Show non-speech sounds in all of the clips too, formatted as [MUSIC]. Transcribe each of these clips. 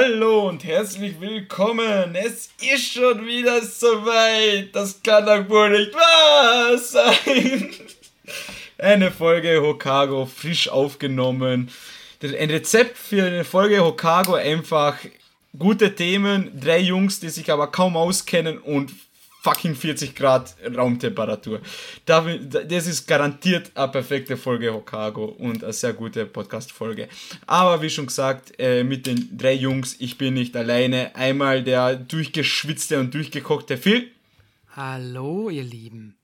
Hallo und herzlich willkommen. Es ist schon wieder soweit. Das kann doch wohl nicht wahr sein. [LAUGHS] Eine Folge Hokago frisch aufgenommen. Ein Rezept für eine Folge Hokago einfach gute Themen, drei Jungs, die sich aber kaum auskennen und fucking 40 Grad Raumtemperatur. Das ist garantiert eine perfekte Folge Hokago und eine sehr gute Podcast-Folge. Aber wie schon gesagt, äh, mit den drei Jungs, ich bin nicht alleine. Einmal der durchgeschwitzte und durchgekochte Phil. Hallo, ihr Lieben.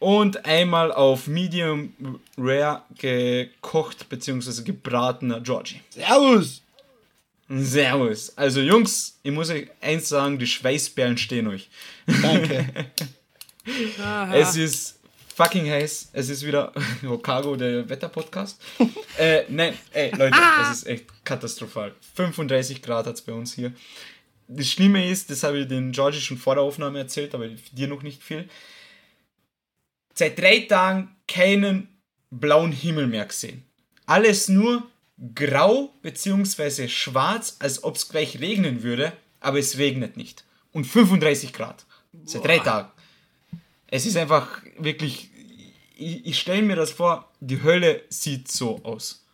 Und einmal auf Medium Rare gekocht bzw. gebratener Georgie. Servus! Servus. Also Jungs, ich muss euch eins sagen, die Schweißperlen stehen euch. Danke. [LAUGHS] es ist fucking heiß. Es ist wieder [LAUGHS] Hokago, der Wetterpodcast. [LAUGHS] äh, nein, ey Leute, es ist echt katastrophal. 35 Grad hat es bei uns hier. Das Schlimme ist, das habe ich den Georgie schon vor der Aufnahme erzählt, aber dir noch nicht viel. Seit drei Tagen keinen blauen Himmel mehr gesehen. Alles nur grau bzw. schwarz, als ob es gleich regnen würde, aber es regnet nicht. Und 35 Grad. Seit drei Tagen. Es ist einfach wirklich, ich, ich stelle mir das vor, die Hölle sieht so aus.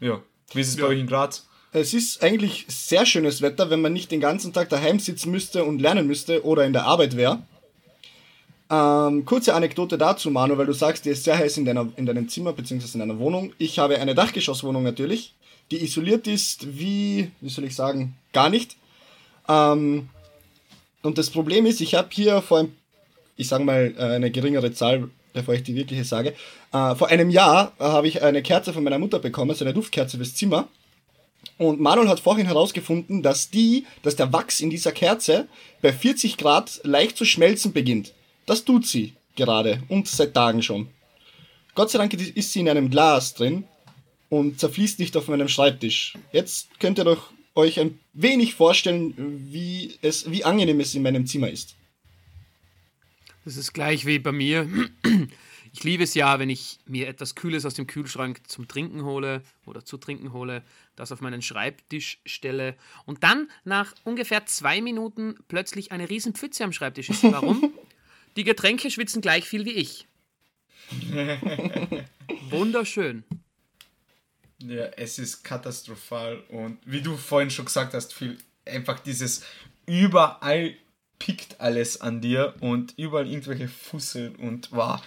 Ja, wie ist es ja. bei euch in Graz? Es ist eigentlich sehr schönes Wetter, wenn man nicht den ganzen Tag daheim sitzen müsste und lernen müsste oder in der Arbeit wäre. Ähm, kurze Anekdote dazu, Manu, weil du sagst, dir ist sehr heiß in, deiner, in deinem Zimmer bzw. in deiner Wohnung. Ich habe eine Dachgeschosswohnung natürlich, die isoliert ist wie, wie soll ich sagen, gar nicht. Ähm, und das Problem ist, ich habe hier vor einem, ich sage mal äh, eine geringere Zahl, bevor ich die wirkliche sage, äh, vor einem Jahr habe ich eine Kerze von meiner Mutter bekommen, so eine Duftkerze fürs Zimmer. Und Manuel hat vorhin herausgefunden, dass die, dass der Wachs in dieser Kerze bei 40 Grad leicht zu schmelzen beginnt. Das tut sie gerade und seit Tagen schon. Gott sei Dank ist sie in einem Glas drin und zerfließt nicht auf meinem Schreibtisch. Jetzt könnt ihr doch euch ein wenig vorstellen, wie es, wie angenehm es in meinem Zimmer ist. Das ist gleich wie bei mir. Ich liebe es ja, wenn ich mir etwas Kühles aus dem Kühlschrank zum Trinken hole oder zu trinken hole, das auf meinen Schreibtisch stelle und dann nach ungefähr zwei Minuten plötzlich eine riesen Pfütze am Schreibtisch ist. Warum? [LAUGHS] Die Getränke schwitzen gleich viel wie ich. [LAUGHS] Wunderschön. Ja, es ist katastrophal und wie du vorhin schon gesagt hast, viel einfach dieses überall pickt alles an dir und überall irgendwelche Fussel und war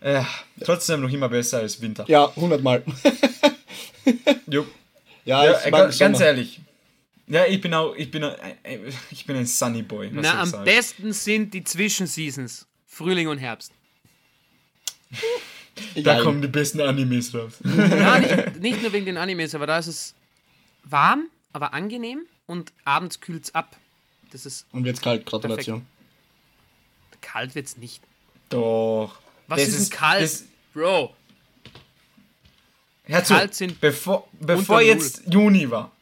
wow. äh, trotzdem noch immer besser als Winter. Ja, 100 Mal. [LAUGHS] ja, ja ganz, ganz ehrlich, ja, ich bin auch, ich bin, ich bin ein Sunny Boy. Na, am sagen. besten sind die Zwischenseasons. Frühling und Herbst. da ja, kommen die besten Animes raus. Ja, nicht, nicht, nur wegen den Animes, aber da ist es warm, aber angenehm und abends kühlt es ab. Das ist und wird's kalt, Gratulation. Perfekt. Kalt wird's nicht. Doch. Was ist, ist kalt? Das, Bro. Zu, kalt sind bevor, bevor jetzt Juni war,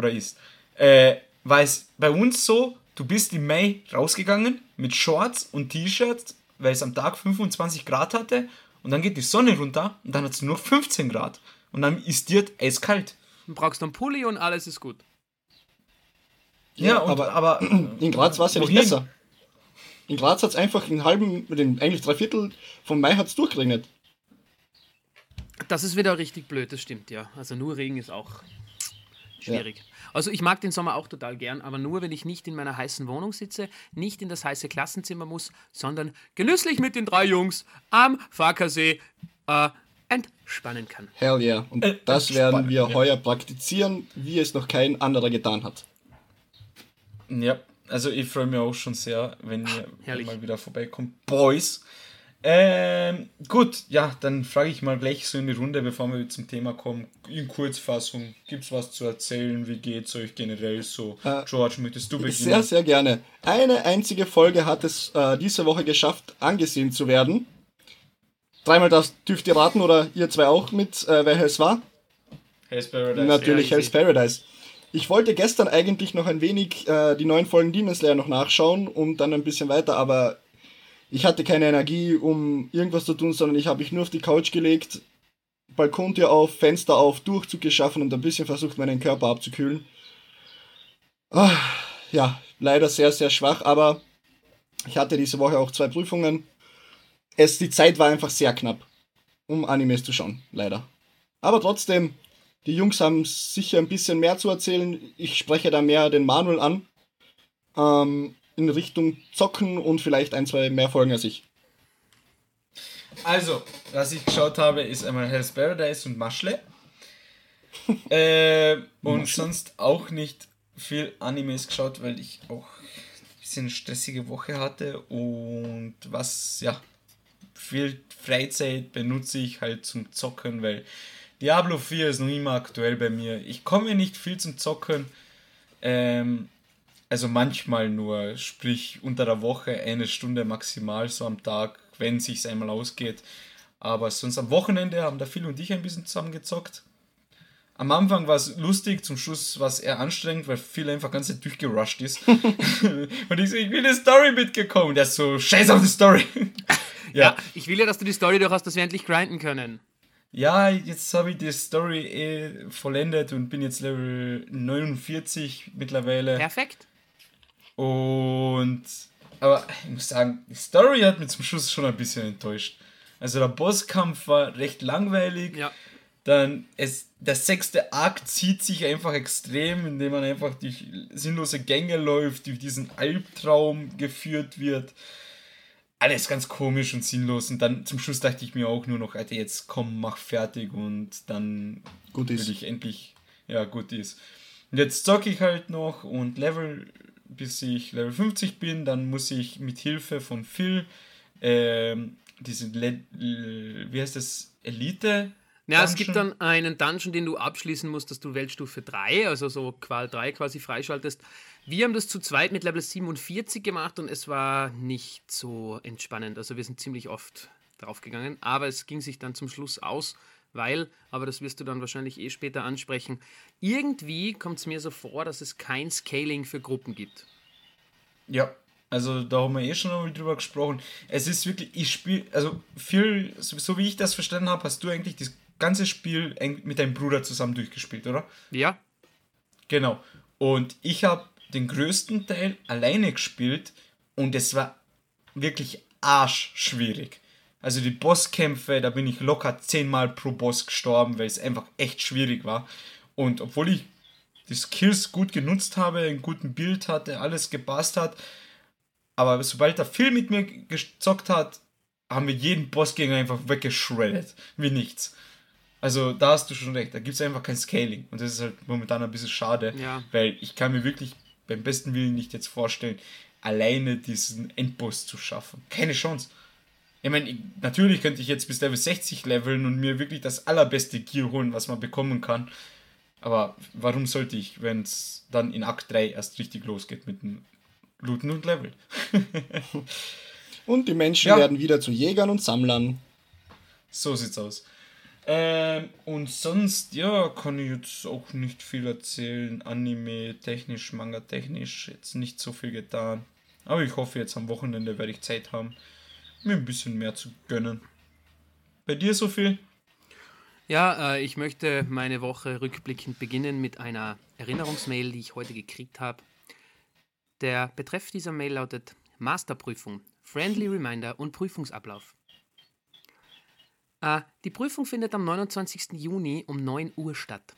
oder ist, äh, war es bei uns so, du bist im Mai rausgegangen mit Shorts und T-Shirts, weil es am Tag 25 Grad hatte und dann geht die Sonne runter und dann hat es nur 15 Grad und dann ist dir eiskalt. Du brauchst einen Pulli und alles ist gut. Ja, und, aber, aber [CLEARS THROAT] in Graz war es ja nicht besser. In Graz hat es einfach einen halben, eigentlich drei Viertel vom Mai hat es durchgeregnet. Das ist wieder richtig blöd, das stimmt, ja. Also nur Regen ist auch schwierig. Ja. Also ich mag den Sommer auch total gern, aber nur, wenn ich nicht in meiner heißen Wohnung sitze, nicht in das heiße Klassenzimmer muss, sondern genüsslich mit den drei Jungs am Farkasee äh, entspannen kann. Hell yeah. Und äh, das werden wir ja. heuer praktizieren, wie es noch kein anderer getan hat. Ja, also ich freue mich auch schon sehr, wenn ihr mal wieder vorbeikommt. Boys! Ähm, gut, ja, dann frage ich mal gleich so in die Runde, bevor wir zum Thema kommen. In Kurzfassung, gibt es was zu erzählen? Wie geht es euch generell so? Äh, George, möchtest du beginnen? Sehr, sehr gerne. Eine einzige Folge hat es äh, diese Woche geschafft, angesehen zu werden. Dreimal das dürft ihr raten oder ihr zwei auch mit, äh, welcher es war? Hell's Paradise. Natürlich ja, Hell's Paradise. Ich wollte gestern eigentlich noch ein wenig äh, die neuen Folgen Demon Slayer noch nachschauen und dann ein bisschen weiter, aber ich hatte keine Energie, um irgendwas zu tun, sondern ich habe mich nur auf die Couch gelegt, Balkontür auf, Fenster auf, Durchzug geschaffen und ein bisschen versucht, meinen Körper abzukühlen. Ah, ja, leider sehr, sehr schwach, aber ich hatte diese Woche auch zwei Prüfungen. Es, die Zeit war einfach sehr knapp, um Animes zu schauen, leider. Aber trotzdem, die Jungs haben sicher ein bisschen mehr zu erzählen. Ich spreche da mehr den Manuel an. Ähm, in Richtung Zocken und vielleicht ein, zwei mehr Folgen als ich. Also, was ich geschaut habe, ist einmal Hell's Paradise und Maschle. [LAUGHS] äh, und sonst auch nicht viel Animes geschaut, weil ich auch ein bisschen eine stressige Woche hatte und was, ja, viel Freizeit benutze ich halt zum Zocken, weil Diablo 4 ist noch immer aktuell bei mir. Ich komme nicht viel zum Zocken. Ähm, also manchmal nur, sprich unter der Woche eine Stunde maximal so am Tag, wenn es sich einmal ausgeht. Aber sonst am Wochenende haben da Phil und ich ein bisschen zusammen gezockt. Am Anfang war es lustig, zum Schluss war es eher anstrengend, weil Phil einfach ganz durchgerusht ist. [LAUGHS] und ich so, ich will eine Story mitgekommen. Der ist so, scheiß auf die Story. [LAUGHS] ja. ja, ich will ja, dass du die Story durch hast, dass wir endlich grinden können. Ja, jetzt habe ich die Story eh vollendet und bin jetzt Level 49 mittlerweile. Perfekt. Und aber ich muss sagen, die Story hat mich zum Schluss schon ein bisschen enttäuscht. Also der Bosskampf war recht langweilig. Ja. Dann es, der sechste Akt zieht sich einfach extrem, indem man einfach durch sinnlose Gänge läuft, durch diesen Albtraum geführt wird. Alles ganz komisch und sinnlos. Und dann zum Schluss dachte ich mir auch nur noch, Alter, jetzt komm, mach fertig und dann gut ist. will ich endlich, ja, gut ist. Und jetzt zocke ich halt noch und Level, bis ich Level 50 bin, dann muss ich mit Hilfe von Phil ähm, diese, Le wie heißt das, Elite ja, es gibt dann einen Dungeon, den du abschließen musst, dass du Weltstufe 3, also so Qual 3 quasi freischaltest. Wir haben das zu zweit mit Level 47 gemacht und es war nicht so entspannend. Also wir sind ziemlich oft draufgegangen, aber es ging sich dann zum Schluss aus, weil, aber das wirst du dann wahrscheinlich eh später ansprechen, irgendwie kommt es mir so vor, dass es kein Scaling für Gruppen gibt. Ja, also da haben wir eh schon mal drüber gesprochen. Es ist wirklich, ich spiele, also viel, so wie ich das verstanden habe, hast du eigentlich das ganze Spiel mit deinem Bruder zusammen durchgespielt, oder? Ja. Genau. Und ich habe den größten Teil alleine gespielt und es war wirklich arschschwierig. Also die Bosskämpfe, da bin ich locker zehnmal pro Boss gestorben, weil es einfach echt schwierig war. Und obwohl ich die Skills gut genutzt habe, einen guten Bild hatte, alles gepasst hat, aber sobald der Phil mit mir gezockt hat, haben wir jeden Bossgänger einfach weggeschreddet. Wie nichts. Also da hast du schon recht, da gibt es einfach kein Scaling. Und das ist halt momentan ein bisschen schade, ja. weil ich kann mir wirklich beim besten Willen nicht jetzt vorstellen, alleine diesen Endboss zu schaffen. Keine Chance. Ich meine, natürlich könnte ich jetzt bis Level 60 leveln und mir wirklich das allerbeste Gear holen, was man bekommen kann. Aber warum sollte ich, wenn es dann in Akt 3 erst richtig losgeht mit dem Looten und Level? [LAUGHS] und die Menschen ja. werden wieder zu Jägern und Sammlern. So sieht's aus. Ähm, und sonst, ja, kann ich jetzt auch nicht viel erzählen. Anime technisch, Manga technisch, jetzt nicht so viel getan. Aber ich hoffe, jetzt am Wochenende werde ich Zeit haben, mir ein bisschen mehr zu gönnen. Bei dir so viel? Ja, äh, ich möchte meine Woche rückblickend beginnen mit einer Erinnerungsmail, die ich heute gekriegt habe. Der Betreff dieser Mail lautet Masterprüfung, Friendly Reminder und Prüfungsablauf. Äh, die Prüfung findet am 29. Juni um 9 Uhr statt.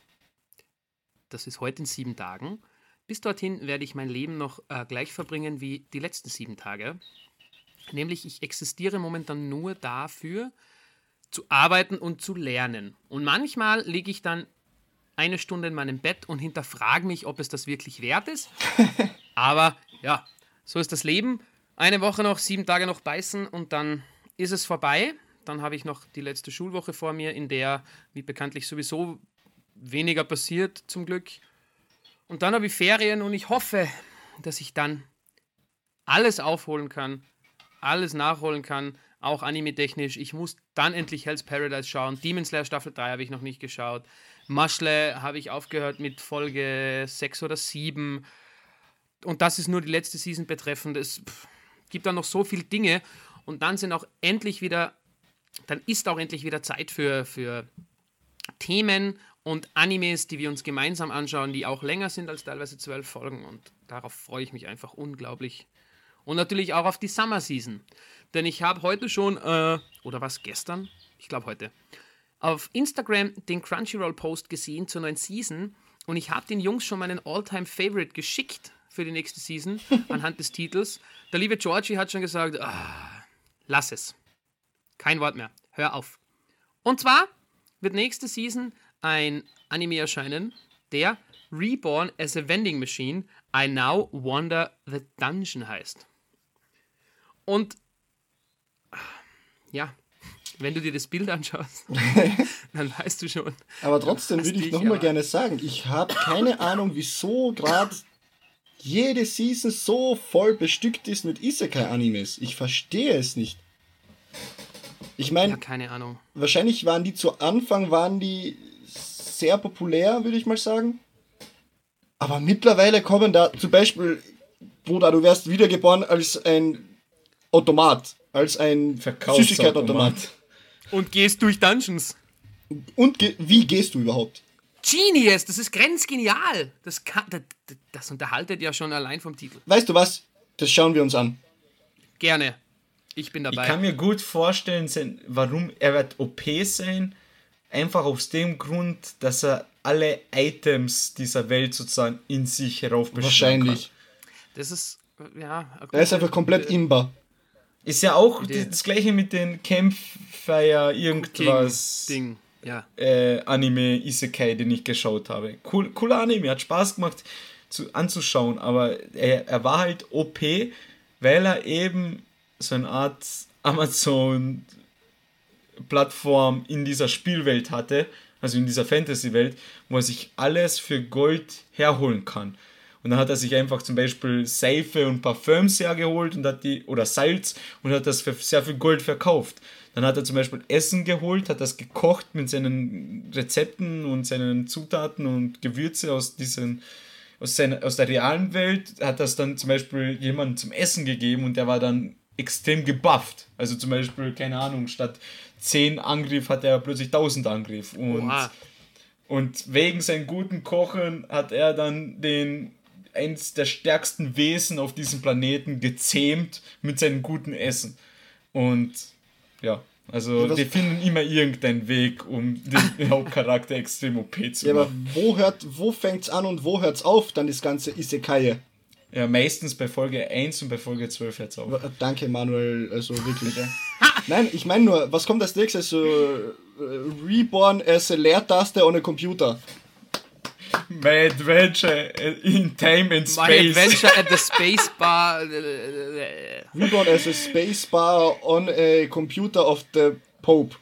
Das ist heute in sieben Tagen. Bis dorthin werde ich mein Leben noch äh, gleich verbringen wie die letzten sieben Tage. Nämlich ich existiere momentan nur dafür, zu arbeiten und zu lernen. Und manchmal liege ich dann eine Stunde in meinem Bett und hinterfrage mich, ob es das wirklich wert ist. [LAUGHS] Aber ja, so ist das Leben. Eine Woche noch, sieben Tage noch beißen und dann ist es vorbei. Dann habe ich noch die letzte Schulwoche vor mir, in der, wie bekanntlich, sowieso weniger passiert, zum Glück. Und dann habe ich Ferien und ich hoffe, dass ich dann alles aufholen kann, alles nachholen kann, auch anime-technisch. Ich muss dann endlich Hell's Paradise schauen. Demon Slayer Staffel 3 habe ich noch nicht geschaut. Maschle habe ich aufgehört mit Folge 6 oder 7. Und das ist nur die letzte Season betreffend. Es gibt dann noch so viele Dinge. Und dann sind auch endlich wieder dann ist auch endlich wieder Zeit für, für Themen und Animes, die wir uns gemeinsam anschauen, die auch länger sind als teilweise zwölf Folgen. Und darauf freue ich mich einfach unglaublich. Und natürlich auch auf die Summer Season. Denn ich habe heute schon, äh, oder was, gestern? Ich glaube heute, auf Instagram den Crunchyroll-Post gesehen zur neuen Season. Und ich habe den Jungs schon meinen All-Time-Favorite geschickt für die nächste Season [LAUGHS] anhand des Titels. Der liebe Georgie hat schon gesagt, ah, lass es. Kein Wort mehr. Hör auf. Und zwar wird nächste Season ein Anime erscheinen, der Reborn as a Vending Machine, I Now Wander the Dungeon heißt. Und ja, wenn du dir das Bild anschaust, [LAUGHS] dann weißt du schon. Aber trotzdem würde ich nochmal gerne sagen, ich habe keine Ahnung, wieso gerade jede Season so voll bestückt ist mit Isekai-Animes. Ich verstehe es nicht. Ich meine, ja, keine Ahnung. Wahrscheinlich waren die zu Anfang waren die sehr populär, würde ich mal sagen. Aber mittlerweile kommen da zum Beispiel, Bruder, du wärst wiedergeboren als ein Automat, als ein Süßigkeitsautomat. Und gehst durch Dungeons. Und ge wie gehst du überhaupt? Genius, das ist grenzgenial. Das, kann, das, das unterhaltet ja schon allein vom Titel. Weißt du was? Das schauen wir uns an. Gerne. Ich bin dabei. Ich kann mir gut vorstellen, warum er wird OP sein. Einfach aus dem Grund, dass er alle Items dieser Welt sozusagen in sich heraufbeschwören Wahrscheinlich. Kann. Das ist, ja. Er ist einfach komplett imbar. Ist ja auch die, das gleiche mit den Campfire irgendwas. Ding, ja. Äh, Anime Isekai, den ich geschaut habe. Cool, cooler Anime, hat Spaß gemacht zu, anzuschauen, aber er, er war halt OP, weil er eben so eine Art Amazon Plattform in dieser Spielwelt hatte, also in dieser Fantasy-Welt, wo er sich alles für Gold herholen kann. Und dann hat er sich einfach zum Beispiel Seife und Parfüms hergeholt und hat die, oder Salz und hat das für sehr viel Gold verkauft. Dann hat er zum Beispiel Essen geholt, hat das gekocht mit seinen Rezepten und seinen Zutaten und Gewürze aus diesen, aus, seiner, aus der realen Welt, hat das dann zum Beispiel jemandem zum Essen gegeben und der war dann extrem gebufft. Also zum Beispiel, keine Ahnung, statt 10 Angriff hat er plötzlich 1000 Angriff. Und, und wegen seinem guten Kochen hat er dann den eins der stärksten Wesen auf diesem Planeten gezähmt mit seinem guten Essen. Und ja, also ja, die finden immer irgendeinen Weg, um den [LAUGHS] Hauptcharakter extrem OP zu ja, machen. Ja, aber wo hört, wo fängt's an und wo hört's auf, dann das ganze Isekai? Ja, meistens bei Folge 1 und bei Folge 12 hört's auf. Danke, Manuel, also wirklich. [LAUGHS] Nein, ich meine nur, was kommt als nächstes? So, uh, Reborn as a Leertaste on a Computer. [LAUGHS] My Adventure in Time and Space. My Adventure [LAUGHS] at the Space Bar. Reborn as a Space Bar on a Computer of the Pope.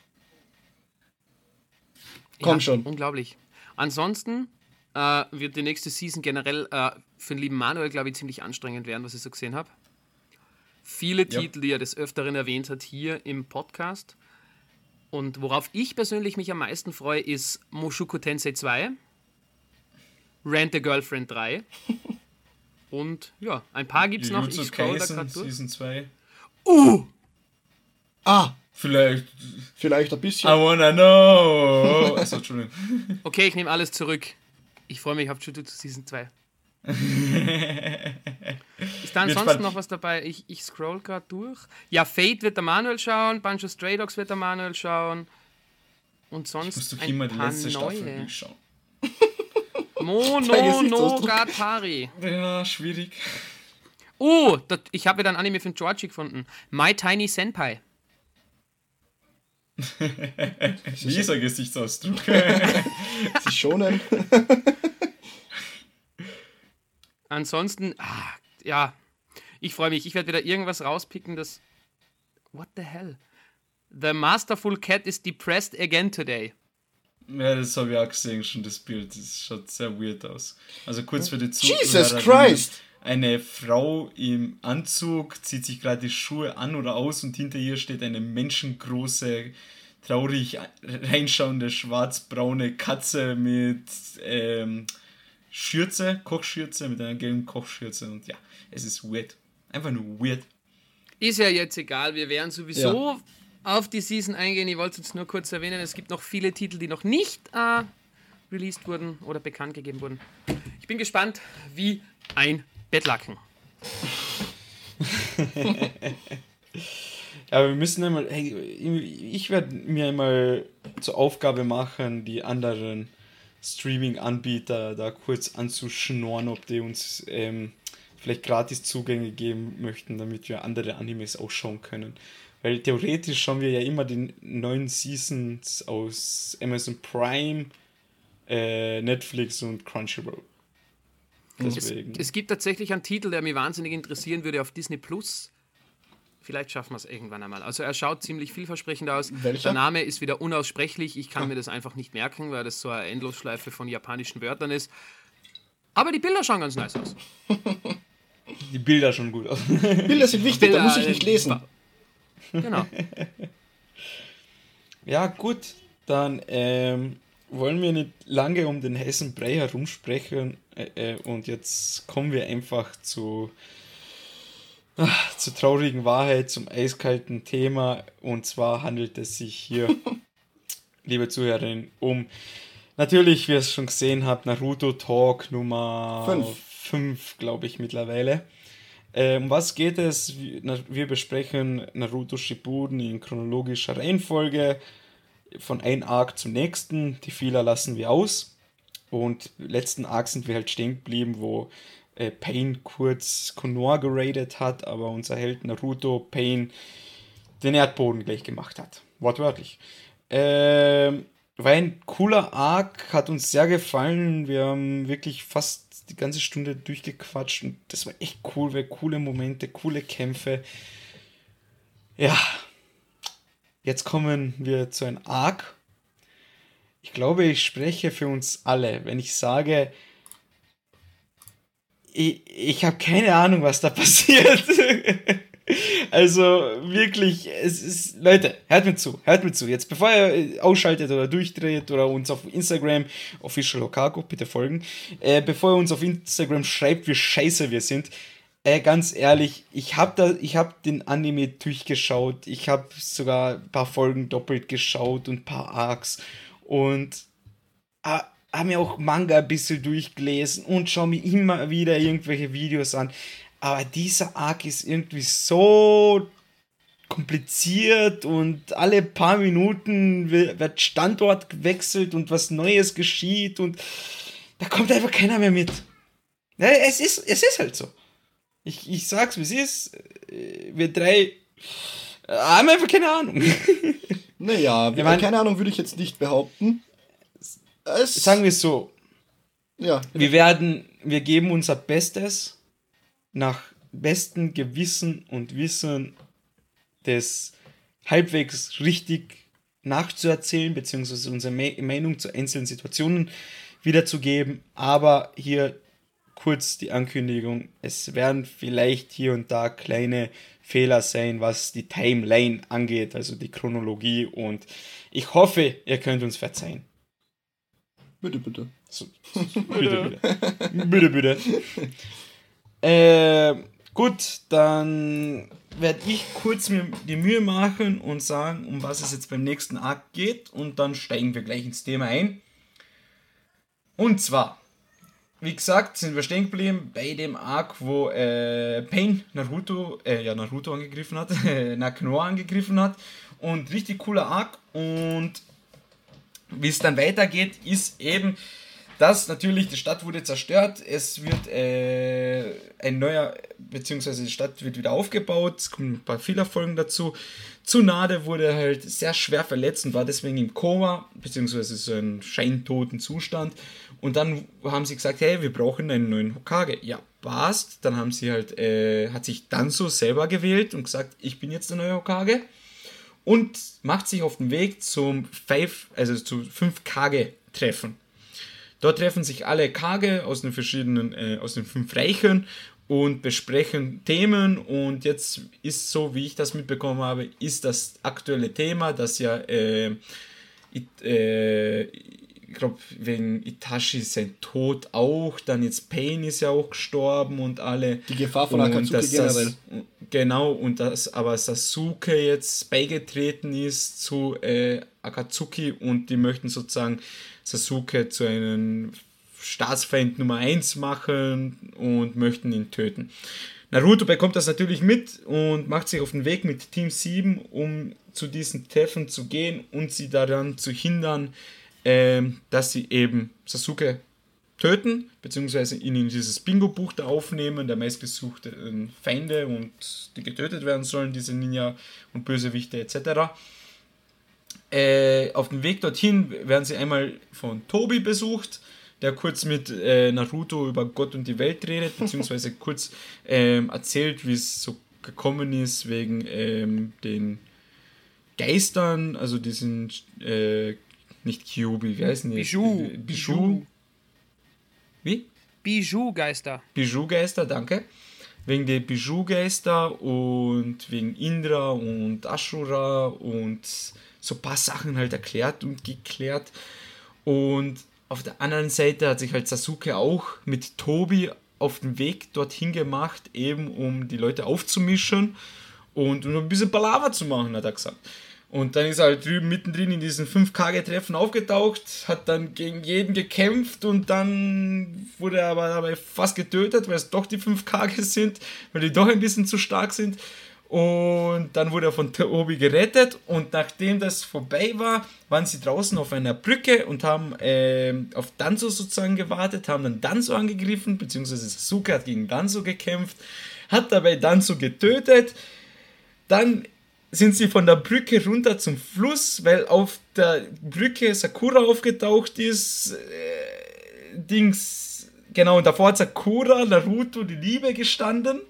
Komm ja, schon. Unglaublich. Ansonsten äh, wird die nächste Season generell äh, für den lieben Manuel, glaube ich, ziemlich anstrengend werden, was ich so gesehen habe. Viele ja. Titel, die er des Öfteren erwähnt hat, hier im Podcast. Und worauf ich persönlich mich am meisten freue, ist Mushoku Tensei 2, Rent a Girlfriend 3 [LAUGHS] und ja, ein paar gibt es noch. Ich scroll da gerade durch. Season 2. Uh! Ah! Vielleicht. Vielleicht ein bisschen. I wanna know! [LAUGHS] also, Entschuldigung. Okay, ich nehme alles zurück. Ich freue mich auf Jujutsu Season 2. [LAUGHS] ist da ansonsten noch was dabei? Ich, ich scroll gerade durch. Ja, Fate wird der Manuel schauen, Bunch of Stray Dogs wird der Manuel schauen. Und sonst ein immer paar die letzte neue. Staffel Mononogatari. [LAUGHS] Ja, schwierig. Oh, das, ich habe wieder ein Anime von Georgie gefunden. My Tiny Senpai. [LAUGHS] Dieser Gesichtsausdruck. [LAUGHS] Sie schonen. Ansonsten, ah, ja, ich freue mich. Ich werde wieder irgendwas rauspicken, das. What the hell? The Masterful Cat is depressed again today. Ja, das habe ich auch gesehen, schon das Bild. Das schaut sehr weird aus. Also kurz für die Zuhörer. Jesus Christ! Eine Frau im Anzug zieht sich gerade die Schuhe an oder aus und hinter ihr steht eine menschengroße, traurig reinschauende, schwarzbraune Katze mit ähm, Schürze, Kochschürze, mit einer gelben Kochschürze. Und ja, es ist weird. Einfach nur weird. Ist ja jetzt egal, wir werden sowieso. Ja auf die Season eingehen. Ich wollte es nur kurz erwähnen. Es gibt noch viele Titel, die noch nicht äh, released wurden oder bekannt gegeben wurden. Ich bin gespannt wie ein Bettlaken. [LAUGHS] Aber wir müssen einmal, hey, ich werde mir einmal zur Aufgabe machen, die anderen Streaming-Anbieter da kurz anzuschnorren, ob die uns ähm, vielleicht gratis Zugänge geben möchten, damit wir andere Animes auch schauen können. Weil theoretisch schauen wir ja immer die neuen Seasons aus Amazon Prime, äh, Netflix und Crunchyroll. Deswegen. Es, es, gibt tatsächlich einen Titel, der mich wahnsinnig interessieren würde auf Disney Plus. Vielleicht schaffen wir es irgendwann einmal. Also er schaut ziemlich vielversprechend aus. Welcher? Der Name ist wieder unaussprechlich. Ich kann ah. mir das einfach nicht merken, weil das so eine Endlosschleife von japanischen Wörtern ist. Aber die Bilder schauen ganz nice aus. Die Bilder schon gut aus. Bilder sind wichtig, Bilder, da muss ich nicht lesen. Genau. [LAUGHS] ja, gut. Dann ähm, wollen wir nicht lange um den heißen Brei herumsprechen. Äh, äh, und jetzt kommen wir einfach zu zur traurigen Wahrheit, zum eiskalten Thema. Und zwar handelt es sich hier, [LAUGHS] liebe Zuhörerinnen, um natürlich, wie ihr es schon gesehen habt, Naruto Talk Nummer 5, glaube ich, mittlerweile. Um was geht es? Wir besprechen Naruto Shippuden in chronologischer Reihenfolge von einem Arc zum nächsten. Die Fehler lassen wir aus. Und letzten Arc sind wir halt stehen geblieben, wo äh, Pain kurz Konoha geradet hat, aber unser Held Naruto Pain den Erdboden gleich gemacht hat. Wortwörtlich. Ähm, war ein cooler Arc, hat uns sehr gefallen. Wir haben wirklich fast die ganze Stunde durchgequatscht und das war echt cool, weil coole Momente, coole Kämpfe. Ja, jetzt kommen wir zu einem Arc. Ich glaube, ich spreche für uns alle, wenn ich sage, ich, ich habe keine Ahnung, was da [LAUGHS] passiert. Also wirklich, es ist, Leute, hört mir zu, hört mir zu. Jetzt bevor ihr ausschaltet oder durchdreht oder uns auf Instagram, Official Okako, bitte folgen, äh, bevor ihr uns auf Instagram schreibt, wie scheiße wir sind, äh, ganz ehrlich, ich habe da, ich habe den Anime durchgeschaut, ich habe sogar ein paar Folgen doppelt geschaut und ein paar Arcs und äh, habe mir auch Manga ein bisschen durchgelesen und schaue mir immer wieder irgendwelche Videos an. Aber dieser Arc ist irgendwie so kompliziert und alle paar Minuten wird Standort gewechselt und was Neues geschieht und da kommt einfach keiner mehr mit. Es ist, es ist halt so. Ich, ich sag's, wie es ist. Wir drei haben einfach keine Ahnung. [LAUGHS] Naja, wir, meine, keine Ahnung würde ich jetzt nicht behaupten. Es sagen wir es so. Ja. Wir werden, wir geben unser Bestes nach bestem Gewissen und Wissen das halbwegs richtig nachzuerzählen, beziehungsweise unsere Meinung zu einzelnen Situationen wiederzugeben. Aber hier kurz die Ankündigung, es werden vielleicht hier und da kleine Fehler sein, was die Timeline angeht, also die Chronologie. Und ich hoffe, ihr könnt uns verzeihen. Bitte, bitte. So, bitte, bitte. bitte, bitte. Äh, gut, dann werde ich kurz mir die Mühe machen und sagen, um was es jetzt beim nächsten Akt geht. Und dann steigen wir gleich ins Thema ein. Und zwar, wie gesagt, sind wir stehen geblieben bei dem Arc, wo äh, Pain Naruto, äh, ja, Naruto angegriffen hat, [LAUGHS] Nakanoa angegriffen hat. Und richtig cooler Arc und wie es dann weitergeht, ist eben, dass natürlich die Stadt wurde zerstört, es wird äh, ein neuer, beziehungsweise die Stadt wird wieder aufgebaut, es kommen ein paar Fehlerfolgen dazu. Tsunade wurde halt sehr schwer verletzt und war deswegen im Koma, beziehungsweise so einen scheintoten Zustand. Und dann haben sie gesagt, hey, wir brauchen einen neuen Hokage. Ja, passt. Dann haben sie halt, äh, hat sich Danzo selber gewählt und gesagt, ich bin jetzt der neue Hokage und macht sich auf den Weg zum Five, also zu 5 Kage-Treffen. Dort treffen sich alle Kage aus den verschiedenen, äh, aus den fünf Reichen und besprechen Themen. Und jetzt ist so, wie ich das mitbekommen habe, ist das aktuelle Thema, das ja äh, äh, ich glaube, wegen Itachi sein Tod auch, dann jetzt Pain ist ja auch gestorben und alle. Die Gefahr von Akatsuki dass generell. Das, genau, und dass aber Sasuke jetzt beigetreten ist zu äh, Akatsuki und die möchten sozusagen Sasuke zu einem Staatsfeind Nummer 1 machen und möchten ihn töten. Naruto bekommt das natürlich mit und macht sich auf den Weg mit Team 7, um zu diesen Treffen zu gehen und sie daran zu hindern, ähm, dass sie eben Sasuke töten, beziehungsweise ihn in dieses Bingo-Buch da aufnehmen, der meistgesuchten Feinde und die getötet werden sollen, diese Ninja und Bösewichte etc. Äh, auf dem Weg dorthin werden sie einmal von Tobi besucht, der kurz mit äh, Naruto über Gott und die Welt redet, beziehungsweise [LAUGHS] kurz ähm, erzählt, wie es so gekommen ist wegen ähm, den Geistern, also diesen, äh, nicht Kyubi, wie heißen die? Bijou. Äh, Bijou. Wie? Bijou-Geister. Bijou-Geister, danke. Wegen der Bijou-Geister und wegen Indra und Ashura und so ein paar Sachen halt erklärt und geklärt. Und auf der anderen Seite hat sich halt Sasuke auch mit Tobi auf den Weg dorthin gemacht, eben um die Leute aufzumischen und um ein bisschen Palaver zu machen, hat er gesagt. Und dann ist er halt drüben mittendrin in diesen 5K-Treffen aufgetaucht, hat dann gegen jeden gekämpft und dann wurde er aber dabei fast getötet, weil es doch die 5K sind, weil die doch ein bisschen zu stark sind. Und dann wurde er von Tobi gerettet und nachdem das vorbei war, waren sie draußen auf einer Brücke und haben ähm, auf Danzo sozusagen gewartet, haben dann Danzo angegriffen, beziehungsweise Sasuke hat gegen Danzo gekämpft, hat dabei Danzo getötet. Dann sind sie von der Brücke runter zum Fluss, weil auf der Brücke Sakura aufgetaucht ist. Äh, Dings, genau, und davor hat Sakura Naruto die Liebe gestanden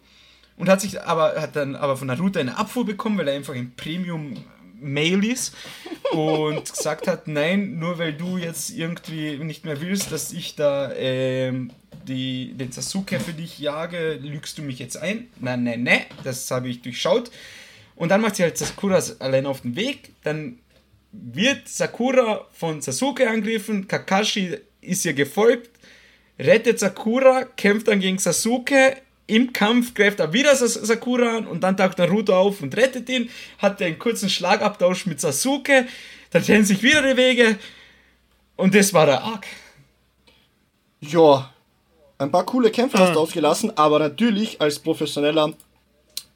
und hat sich aber hat dann aber von Naruto eine Abfuhr bekommen, weil er einfach ein Premium Mail ist und [LAUGHS] gesagt hat, nein, nur weil du jetzt irgendwie nicht mehr willst, dass ich da ähm, die, den Sasuke für dich jage, lügst du mich jetzt ein? Nein, nein, nein, das habe ich durchschaut. Und dann macht sie halt Sakura allein auf den Weg. Dann wird Sakura von Sasuke angegriffen. Kakashi ist ihr gefolgt, rettet Sakura, kämpft dann gegen Sasuke. Im Kampf greift er wieder Sakura an und dann taucht Naruto auf und rettet ihn. Hat einen kurzen Schlagabtausch mit Sasuke. Dann trennen sich wieder die Wege. Und das war der Arc. Ja, ein paar coole Kämpfe hast du ausgelassen, aber natürlich als professioneller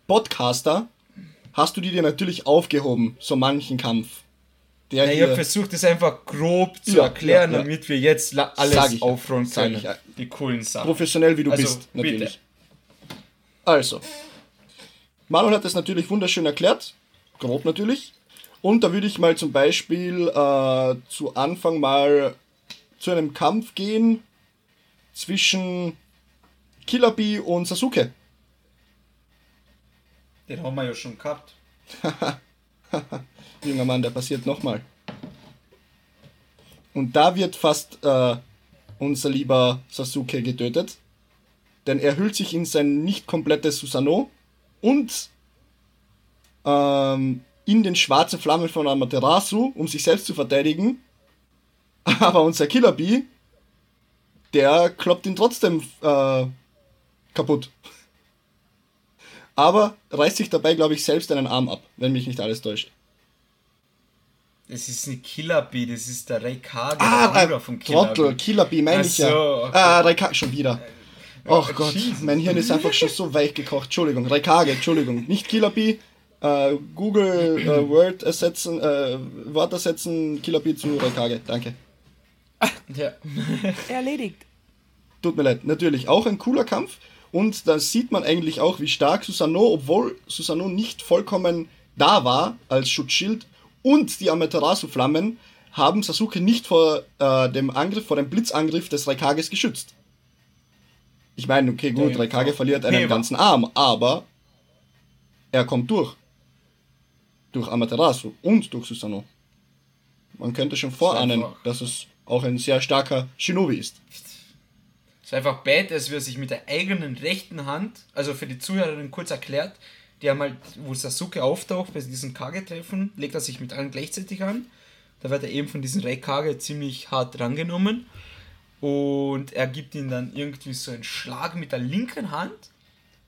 Podcaster hast du die dir natürlich aufgehoben, so manchen Kampf. Der Ja, ich habe versucht, es einfach grob zu Ja, erklären, ja, damit wir jetzt alles aufräumen können. Die coolen Sachen. professionell wie du Also, bist, bitte. natürlich. Also, Manuel hat es natürlich wunderschön erklärt, grob natürlich. Und da würde ich mal zum Beispiel äh, zu Anfang mal zu einem Kampf gehen zwischen Killer Bee und Sasuke. Den haben wir ja schon gehabt. [LAUGHS] Junger Mann, der passiert nochmal. Und da wird fast äh, unser lieber Sasuke getötet. Denn er hüllt sich in sein nicht komplettes Susanoo und ähm, in den schwarzen Flammen von Amaterasu, um sich selbst zu verteidigen. [LAUGHS] Aber unser Killer Bee, der kloppt ihn trotzdem äh, kaputt. Aber reißt sich dabei, glaube ich, selbst einen Arm ab, wenn mich nicht alles täuscht. Das ist ein Killer Bee, das ist der Reikage, Ah, der Bruder äh, vom Killer Trottel, Bee. Killer Bee, meine Ach ich ja. so, okay. Ah, Raikage, schon wieder. Ach äh, Gott, Jesus. mein Hirn ist einfach schon so weich gekocht. Entschuldigung, Raikage, Entschuldigung. Nicht Killer Bee. Äh, Google äh, Word ersetzen, äh, Wort ersetzen, Killer Bee zu Raikage. Danke. Ja. Erledigt. Tut mir leid. Natürlich auch ein cooler Kampf. Und da sieht man eigentlich auch, wie stark Susanoo, obwohl Susanoo nicht vollkommen da war als Schutzschild und die Amaterasu-Flammen, haben Sasuke nicht vor äh, dem Angriff, vor dem Blitzangriff des Raikages geschützt. Ich meine, okay, gut, Ja, Raikage ja. verliert einen Nee, ganzen Arm, aber er kommt durch. Durch Amaterasu und durch Susanoo. Man könnte schon vorahnen, dass es auch ein sehr starker Shinobi ist. Ist einfach badass, wie er sich mit der eigenen rechten Hand, also für die Zuhörerin kurz erklärt, die haben halt, wo Sasuke auftaucht bei diesem Kage-Treffen, legt er sich mit allen gleichzeitig an Da wird er eben von diesem Reikage ziemlich hart drangenommen. Und er gibt ihm dann irgendwie so einen Schlag mit der linken Hand.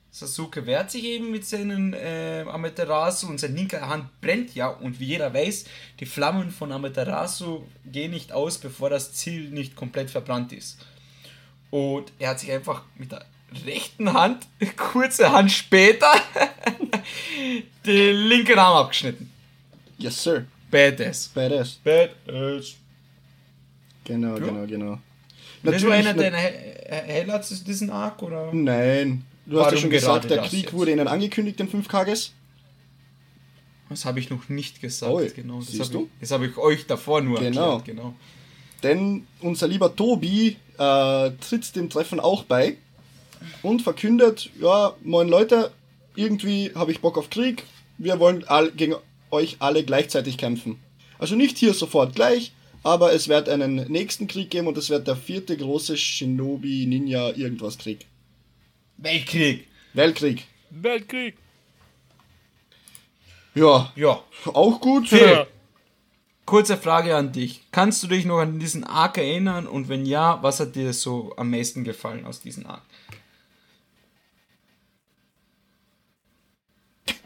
Sasuke wehrt sich eben mit seinen äh, Amaterasu und seine linke Hand brennt ja. Und wie jeder weiß, die Flammen von Amaterasu gehen nicht aus, bevor das Ziel nicht komplett verbrannt ist. Und er hat sich einfach mit der rechten Hand, [LAUGHS] kurze Hand später, [LAUGHS] den linken Arm abgeschnitten. Yes, sir. Badass. Badass. Badass. Genau, genau, genau. Bist du einer deiner Hellas zu diesen Arc oder? Nein. Du hast ja schon gesagt, der Krieg wurde ihnen angekündigt, den 5 Kages. Das habe ich noch nicht gesagt. Oi, genau. Das habe du? ich, das hab ich euch davor nur Genau. erklärt. Genau. Denn unser lieber Tobi äh, tritt dem Treffen auch bei und verkündet, ja, moin Leute, irgendwie habe ich Bock auf Krieg, wir wollen all, gegen euch alle gleichzeitig kämpfen. Also nicht hier sofort gleich, aber es wird einen nächsten Krieg geben und es wird der vierte große Shinobi Ninja irgendwas Krieg. Weltkrieg. Weltkrieg. Weltkrieg. Ja, Ja. auch gut. Phil, kurze Frage an dich. Kannst du dich noch an diesen Arc erinnern? Und wenn ja, was hat dir so am meisten gefallen aus diesem Arc?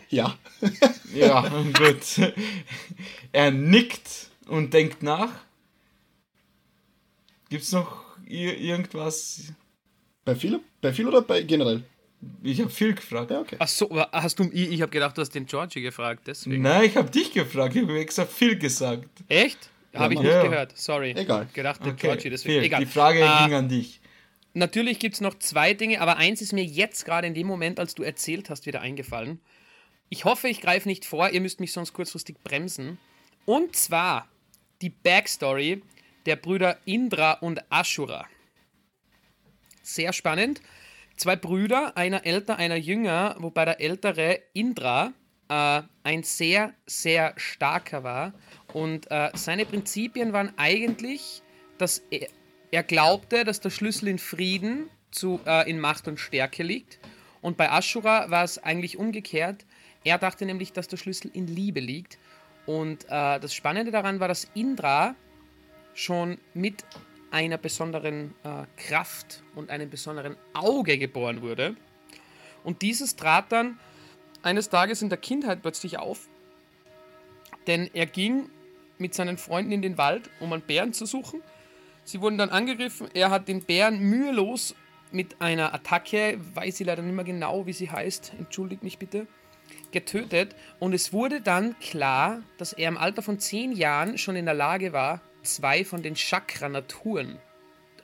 Ja. Ja, [LAUGHS] gut. Er nickt und denkt nach. Gibt's noch ir irgendwas? Bei viel, bei viel oder bei generell? Ich habe viel gefragt. Ja, okay. Ach so, hast du, ich, ich habe gedacht, du hast den Georgie gefragt, deswegen. Nein, ich habe dich gefragt. Ich habe extra viel gesagt. Echt? Habe ich nicht Ja. gehört, sorry. Egal. Gedacht, den Okay, Georgie, deswegen. Phil, Egal. die Frage Äh, ging an dich. Natürlich gibt es noch zwei Dinge, aber eins ist mir jetzt gerade in dem Moment, als du erzählt hast, wieder eingefallen. Ich hoffe, ich greife nicht vor, ihr müsst mich sonst kurzfristig bremsen. Und zwar die Backstory der Brüder Indra und Ashura. Sehr spannend. Zwei Brüder, einer älter, einer jünger, wobei der ältere Indra äh, ein sehr, sehr starker war. Und äh, seine Prinzipien waren eigentlich, dass er, er glaubte, dass der Schlüssel in Frieden zu, äh, in Macht und Stärke liegt. Und bei Ashura war es eigentlich umgekehrt. Er dachte nämlich, dass der Schlüssel in Liebe liegt. Und äh, das Spannende daran war, dass Indra schon mit einer besonderen äh, Kraft und einem besonderen Auge geboren wurde. Und dieses trat dann eines Tages in der Kindheit plötzlich auf, denn er ging mit seinen Freunden in den Wald, um einen Bären zu suchen. Sie wurden dann angegriffen. Er hat den Bären mühelos mit einer Attacke, weiß ich leider nicht mehr genau, wie sie heißt, entschuldigt mich bitte, getötet. Und es wurde dann klar, dass er im Alter von zehn Jahren schon in der Lage war, zwei von den Chakra-Naturen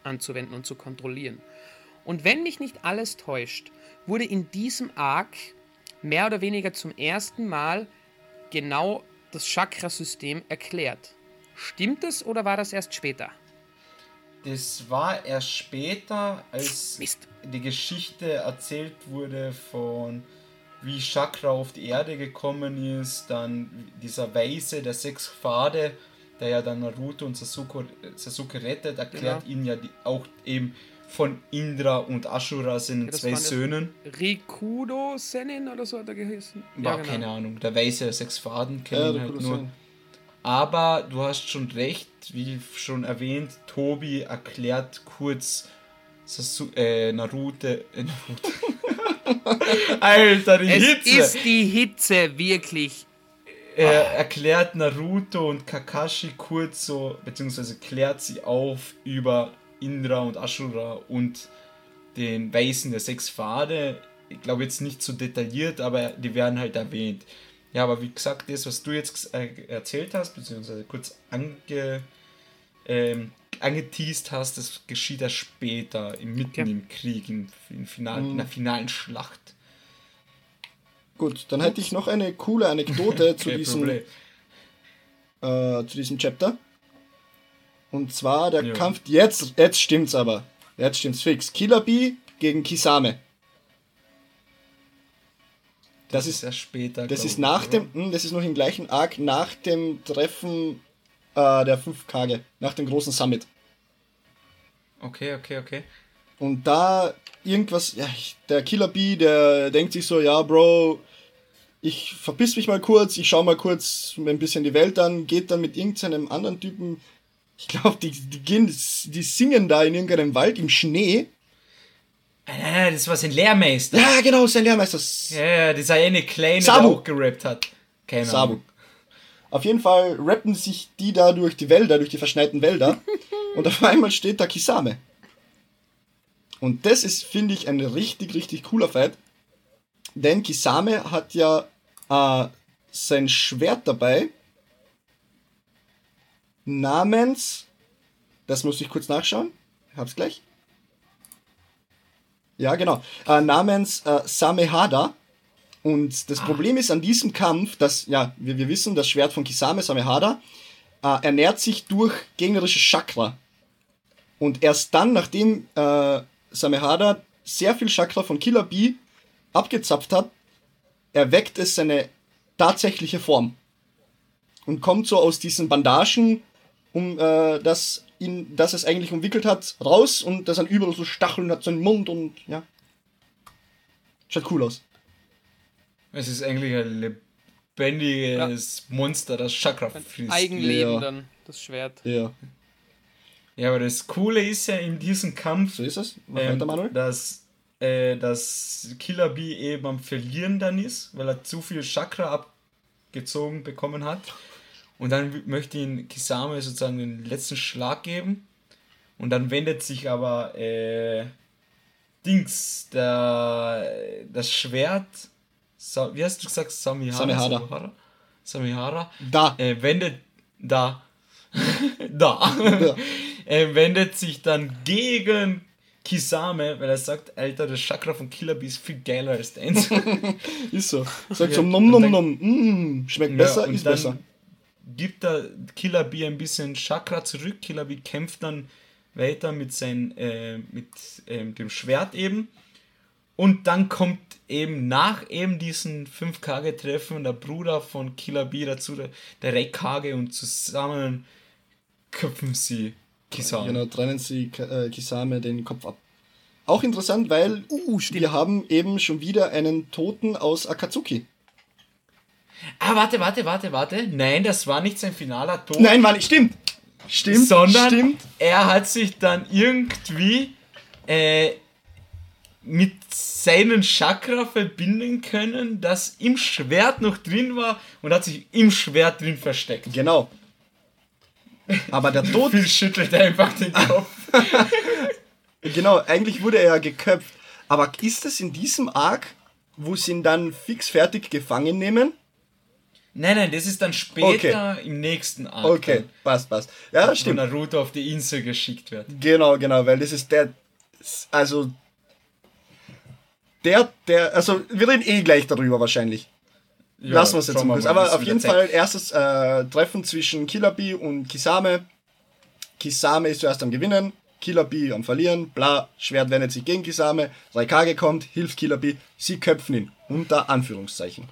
anzuwenden und zu kontrollieren. Und wenn mich nicht alles täuscht, wurde in diesem Arc mehr oder weniger zum ersten Mal genau das Chakrasystem erklärt. Stimmt es oder war das erst später? Das war erst später, als Mist. die Geschichte erzählt wurde von wie Chakra auf die Erde gekommen ist, dann dieser Weise der sechs Pfade, der ja dann Naruto und Sasuke, Sasuke rettet, erklärt Genau. ihn ja die, auch eben von Indra und Ashura sind Ja, zwei Söhnen. Rikudo Senin oder so hat er geheißen? War keine Ahnung, der Weise der sechs Pfaden Ja, kennen kann halt nur. sein. Aber du hast schon recht, wie schon erwähnt, Tobi erklärt kurz Sasu äh, Naruto. Äh, Naruto. [LAUGHS] Alter, die Es Hitze! ist die Hitze, wirklich. Er erklärt Naruto und Kakashi kurz so, beziehungsweise klärt sie auf über Indra und Ashura und den Weisen der sechs Pfade. Ich glaube jetzt nicht so detailliert, aber die werden halt erwähnt. Ja, aber wie gesagt, das, was du jetzt äh, erzählt hast, beziehungsweise kurz ange, ähm, angeteased hast, das geschieht erst später, im, mitten Okay. im Krieg, im, im Final, in der finalen Schlacht. Gut, dann hätte ich noch eine coole Anekdote [LAUGHS] zu, diesem, äh, zu diesem Chapter. Und zwar der Ja. Kampf, jetzt, jetzt stimmt's aber. Jetzt stimmt's fix. Killer Bee gegen Kisame. Das, Das ist erst später. Das ist nach oder? dem, hm, das ist noch im gleichen Arc nach dem Treffen äh, der fünf Kage, nach dem großen Summit. Okay, okay, okay. Und da irgendwas, ja, der Killer Bee, der denkt sich so, ja, Bro, ich verpiss mich mal kurz, ich schau mal kurz ein bisschen die Welt an, geht dann mit irgendeinem anderen Typen, ich glaube, die, die gehen, die singen da in irgendeinem Wald im Schnee. Ah, das war sein Lehrmeister. Ja, genau, sein Lehrmeister. Ja, ja, dieser eine Kleine, Sabu. der auch gerappt hat. Keine Sabu. Ahnung. Auf jeden Fall rappen sich die da durch die Wälder, durch die verschneiten Wälder. [LAUGHS] und auf einmal steht da Kisame. Und das ist, finde ich, ein richtig, richtig cooler Fight. Denn Kisame hat ja äh, sein Schwert dabei. Namens. Das muss ich kurz nachschauen. Hab's gleich. Ja, genau. Äh, namens äh, Samehada. Und das Problem ist an diesem Kampf, dass, ja, wir, wir wissen, das Schwert von Kisame, Samehada, äh, ernährt sich durch gegnerische Chakra. Und erst dann, nachdem äh, Samehada sehr viel Chakra von Killer Bee abgezapft hat, erweckt es seine tatsächliche Form. Und kommt so aus diesen Bandagen, um äh, das, ihn, das es eigentlich umwickelt hat, raus und das dann überall so Stacheln hat, so einen Mund und ja. Schaut cool aus. Es ist eigentlich ein lebendiges Monster, das Chakra fließt. Eigenleben Ja. dann, das Schwert. Ja. Ja, aber das Coole ist ja in diesem Kampf, So ist es. Ähm, weiter, Manuel. dass, äh, dass Killer Bee eben am Verlieren dann ist, weil er zu viel Chakra abgezogen bekommen hat. Und dann möchte ihn Kisame sozusagen den letzten Schlag geben. Und dann wendet sich aber äh, Dings, der, das Schwert, wie hast du gesagt, Samihara? Samehada. Samihara? Samihara Da. äh, wendet da [LAUGHS] da Ja. er [LAUGHS] wendet sich dann gegen Kisame, weil er sagt, Alter, das Chakra von Killer Bee ist viel geiler als deins. [LAUGHS] Ist so. [LAUGHS] Sagt so, nom nom nom. Mm, schmeckt Ja, besser, ist dann besser. Gibt der Killer Bee ein bisschen Chakra zurück. Killer Bee kämpft dann weiter mit, sein, äh, mit ähm, dem Schwert eben. Und dann kommt eben nach eben diesen 5K-Treffen der Bruder von Killer Bee dazu, der, der und zusammen köpfen sie Kisame. Genau, trennen sie äh, Kisame den Kopf ab. Auch interessant, weil Uh, wir haben eben schon wieder einen Toten aus Akatsuki. Ah, warte, warte, warte, warte. Nein, das war nicht sein finaler Tod. Nein, Mann, stimmt. Stimmt, sondern stimmt. er hat sich dann irgendwie äh, mit seinen Chakra verbinden können, das im Schwert noch drin war und hat sich im Schwert drin versteckt. Genau. Aber der Tod, Phil schüttelt einfach den Kopf. [LAUGHS] genau, eigentlich wurde er ja geköpft. Aber ist es in diesem Arc, wo sie ihn dann fix fertig gefangen nehmen? Nein, nein, das ist dann später im nächsten Arc. Okay, dann, passt, passt. Ja, Wo stimmt. Naruto auf die Insel geschickt wird. Genau, genau, weil das ist der, also, der, der, also, wir reden eh gleich darüber wahrscheinlich. Ja, Lassen wir es jetzt mal kurz. Aber auf jeden. Fall erstes äh, Treffen zwischen Killer Bee und Kisame. Kisame ist zuerst am Gewinnen, Killer Bee am Verlieren, bla, Schwert wendet sich gegen Kisame, Raikage kommt, hilft Killer Bee, sie köpfen ihn. Unter Anführungszeichen.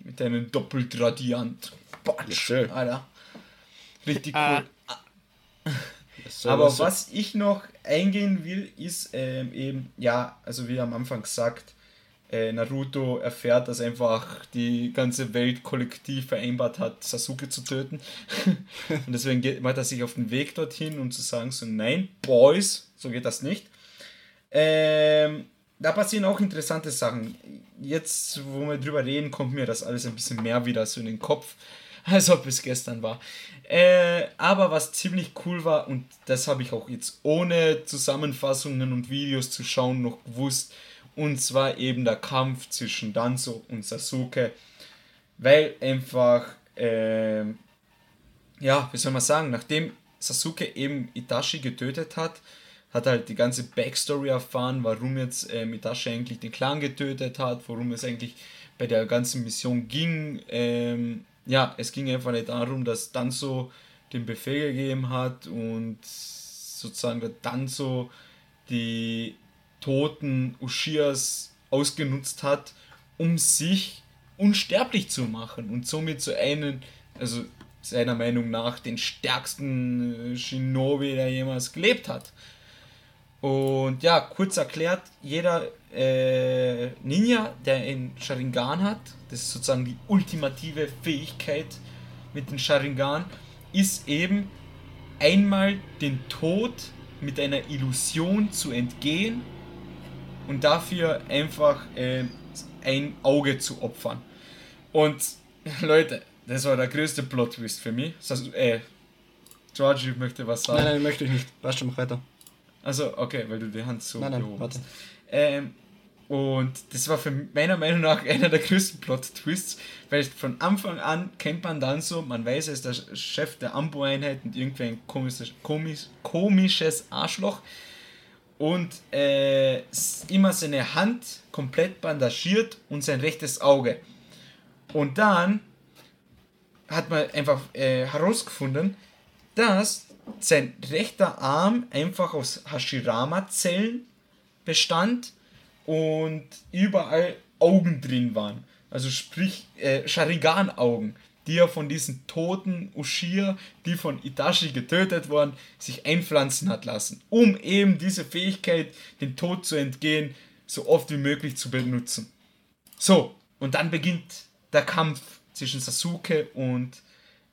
Mit einem Doppeltradiant. Yes, sir. Alter. Richtig cool. Ah. Aber was ich noch eingehen will, ist ähm, eben, ja, also wie am Anfang gesagt, Naruto erfährt, dass einfach die ganze Welt kollektiv vereinbart hat, Sasuke zu töten. [LAUGHS] Und deswegen geht, macht er sich auf den Weg dorthin, um zu sagen, so nein, Boys, so geht das nicht. Ähm, da passieren auch interessante Sachen. Jetzt, wo wir drüber reden, kommt mir das alles ein bisschen mehr wieder so in den Kopf, [LAUGHS] als ob es gestern war. Äh, aber was ziemlich cool war, und das habe ich auch jetzt ohne Zusammenfassungen und Videos zu schauen noch gewusst, und zwar eben der Kampf zwischen Danzo und Sasuke, weil einfach, ähm, ja, wie soll man sagen, nachdem Sasuke eben Itachi getötet hat, hat halt die ganze Backstory erfahren, warum jetzt ähm, Itachi eigentlich den Clan getötet hat, worum es eigentlich bei der ganzen Mission ging. Ähm, ja, es ging einfach nicht darum, dass Danzo den Befehl gegeben hat und sozusagen Danzo die Toten Ushias ausgenutzt hat, um sich unsterblich zu machen und somit zu einem, also seiner Meinung nach, den stärksten äh, Shinobi, der jemals gelebt hat. Und ja, kurz erklärt, jeder äh, Ninja, der einen Sharingan hat, das ist sozusagen die ultimative Fähigkeit mit dem Sharingan, ist eben einmal den Tod mit einer Illusion zu entgehen und dafür einfach äh, ein Auge zu opfern. Und [LAUGHS] Leute, das war der größte Plot-Twist für mich. Das heißt, äh, Georgie möchte was sagen. Nein, nein, möchte ich nicht. Passt schon, mach weiter. Also, okay, weil du die Hand so Nein, nein, gehoben warte. Ähm, und das war für meiner Meinung nach [LAUGHS] einer der größten Plot-Twists, weil von Anfang an kennt man dann so, man weiß, er ist der Chef der Ambo-Einheit und irgendwie ein komisches, komisch, komisches Arschloch. Und äh, immer seine Hand komplett bandagiert und sein rechtes Auge. Und dann hat man einfach äh, herausgefunden, dass sein rechter Arm einfach aus Hashirama-Zellen bestand und überall Augen drin waren. Also sprich äh, Sharingan-Augen, die er von diesen toten Ushir, die von Itachi getötet wurden, sich einpflanzen hat lassen, um eben diese Fähigkeit, den Tod zu entgehen, so oft wie möglich zu benutzen. So, und dann beginnt der Kampf zwischen Sasuke und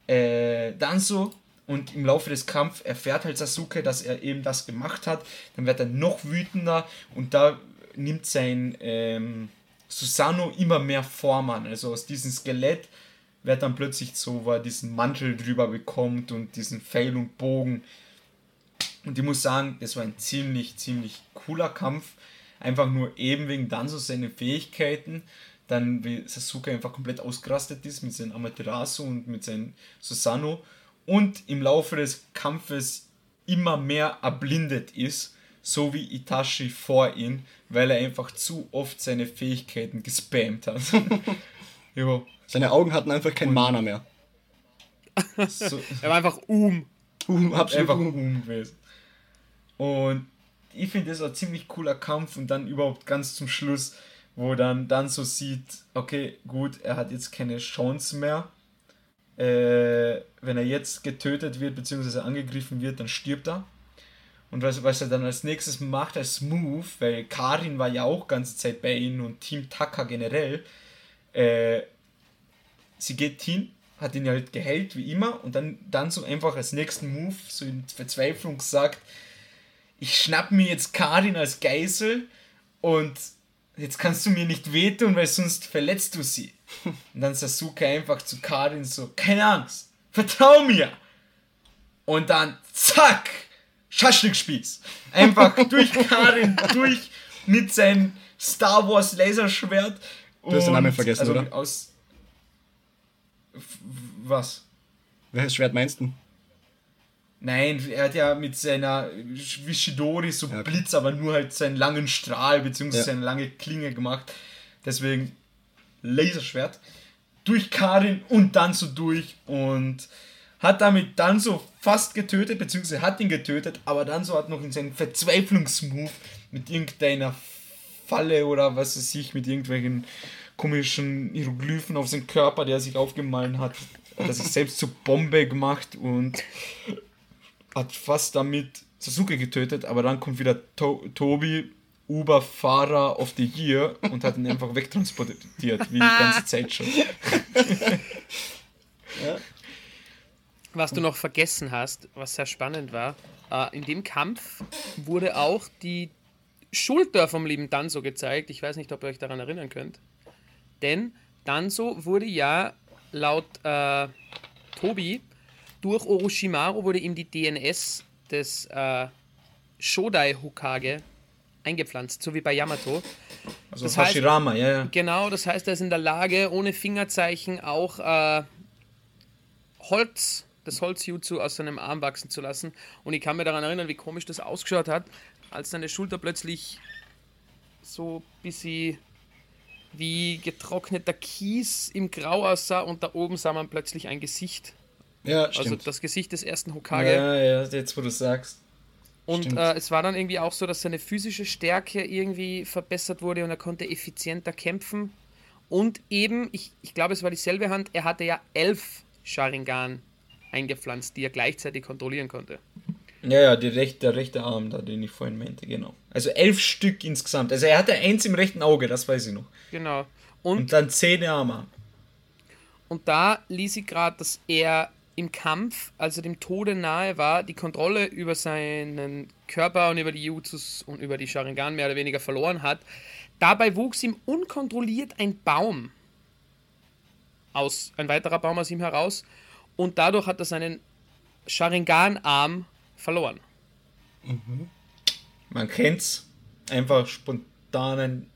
äh, Danzo. Und im Laufe des Kampfs erfährt halt Sasuke, dass er eben das gemacht hat. Dann wird er noch wütender und da nimmt sein ähm, Susanoo immer mehr Form an. Also aus diesem Skelett wird dann plötzlich so, wo er diesen Mantel drüber bekommt und diesen Pfeil und Bogen. Und ich muss sagen, das war ein ziemlich, ziemlich cooler Kampf. Einfach nur eben wegen Danzo seine Fähigkeiten. Dann wie Sasuke einfach komplett ausgerastet ist mit seinem Amaterasu und mit seinem Susanoo. Und im Laufe des Kampfes immer mehr erblindet ist, so wie Itachi vor ihm, weil er einfach zu oft seine Fähigkeiten gespammt hat. [LAUGHS] jo, Seine Augen hatten einfach kein Mana mehr. [LAUGHS] so, Er war einfach um. Uh, absolut. einfach uh. um gewesen. Und ich finde, das war ein ziemlich cooler Kampf und dann überhaupt ganz zum Schluss, wo dann, dann so sieht, okay, gut, er hat jetzt keine Chance mehr. Äh, wenn er jetzt getötet wird, beziehungsweise angegriffen wird, dann stirbt er. Und was, was er dann als nächstes macht als Move, weil Karin war ja auch ganze Zeit bei ihm und Team Taka generell, äh, sie geht hin, hat ihn halt geheilt wie immer und dann, dann so einfach als nächsten Move, so in Verzweiflung sagt, ich schnapp mir jetzt Karin als Geisel und jetzt kannst du mir nicht wehtun, weil sonst verletzt du sie. Und dann Sasuke einfach zu Karin so, keine Angst, vertrau mir. Und dann zack, Schaschlikspieß. Einfach durch Karin, [LAUGHS] durch mit seinem Star Wars Laserschwert. Du hast den Namen vergessen, also oder? Aus, was? Welches Schwert meinst du? Nein, er hat ja mit seiner wie Shidori so Ja. Blitz, aber nur halt seinen langen Strahl bzw. Ja. seine lange Klinge gemacht. Deswegen Laserschwert. Durch Karin und dann so durch und hat damit dann so fast getötet, beziehungsweise hat ihn getötet, aber dann so hat noch in seinen Verzweiflungsmove mit irgendeiner Falle oder was weiß ich, mit irgendwelchen komischen Hieroglyphen auf seinen Körper, der er sich aufgemalt hat, hat er sich selbst zur Bombe gemacht und hat fast damit Sasuke getötet, aber dann kommt wieder to Tobi, Uber-Fahrer of the Year und hat ihn einfach wegtransportiert, wie die ganze Zeit schon. [LAUGHS] Was du noch vergessen hast, was sehr spannend war, äh, in dem Kampf wurde auch die Schulter vom lieben Danzo gezeigt. Ich weiß nicht, ob ihr euch daran erinnern könnt. Denn Danzo wurde ja laut äh, Tobi durch Orochimaru wurde ihm die DNS des äh, Shodai Hokage eingepflanzt, so wie bei Yamato. Also Das heißt- Hashirama, ja, ja. Genau, das heißt, er ist in der Lage, ohne Fingerzeichen auch äh, Holz, das Holzjutsu aus seinem Arm wachsen zu lassen. Und ich kann mir daran erinnern, wie komisch das ausgeschaut hat, als seine Schulter plötzlich so ein bisschen wie getrockneter Kies im Grau aussah und da oben sah man plötzlich ein Gesicht. Ja, Also stimmt. das Gesicht des ersten Hokage. Ja, ja, jetzt wo du sagst. Und äh, es war dann irgendwie auch so, dass seine physische Stärke irgendwie verbessert wurde und er konnte effizienter kämpfen. Und eben, ich, ich glaube, es war dieselbe Hand, er hatte ja elf Sharingan eingepflanzt, die er gleichzeitig kontrollieren konnte. Ja, ja, die rechte, der rechte Arm da, den ich vorhin meinte, genau. Also elf Stück insgesamt. Also er hatte eins im rechten Auge, das weiß ich noch. Genau. Und, Und dann zehn Arme. und da ließ ich gerade, dass er im Kampf, als er dem Tode nahe war, die Kontrolle über seinen Körper und über die Jutsus und über die Sharingan mehr oder weniger verloren hat. Dabei wuchs ihm unkontrolliert ein Baum aus, ein weiterer Baum aus ihm heraus und dadurch hat er seinen Sharingan-Arm verloren. Man kennt's. Einfach spontanen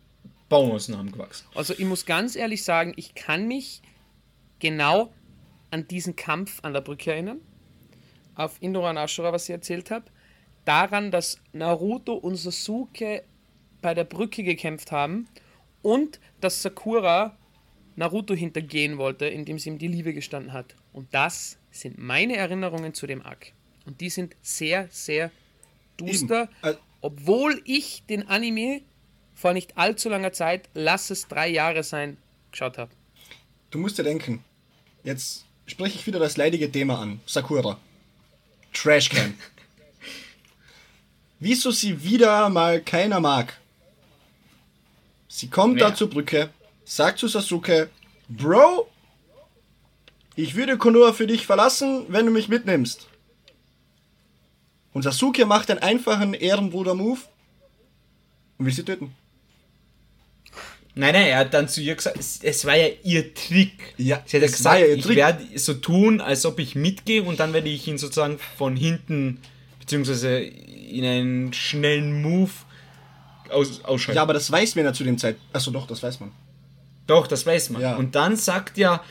Baum aus dem Arm gewachsen. Also ich muss ganz ehrlich sagen, ich kann mich genau an diesen Kampf an der Brücke erinnern. Auf Indoran Ashura, was ich erzählt habe. Daran, dass Naruto und Sasuke bei der Brücke gekämpft haben und dass Sakura Naruto hintergehen wollte, indem sie ihm die Liebe gestanden hat. Und das sind meine Erinnerungen zu dem Arc. Und die sind sehr, sehr duster, Eben. Äh, obwohl ich den Anime vor nicht allzu langer Zeit, lass es drei Jahre sein, geschaut habe. Du musst dir denken, jetzt spreche ich wieder das leidige Thema an. Sakura. Trashcan. [LAUGHS] Wieso sie wieder mal keiner mag. Sie kommt Ja. da zur Brücke, sagt zu Sasuke, Bro, ich würde Konoha für dich verlassen, wenn du mich mitnimmst. Und Sasuke macht einen einfachen Ehrenbruder-Move und will sie töten. Nein, nein, er hat dann zu ihr gesagt, es, es war ja ihr Trick. Ja, Sie hat ja gesagt, ja ich werde so tun, als ob ich mitgehe und dann werde ich ihn sozusagen von hinten, beziehungsweise in einen schnellen Move aus, ausschalten. Ja, aber das weiß man ja zu dem Zeit. Achso, doch, das weiß man. Doch, das weiß man. Ja. Und dann sagt ja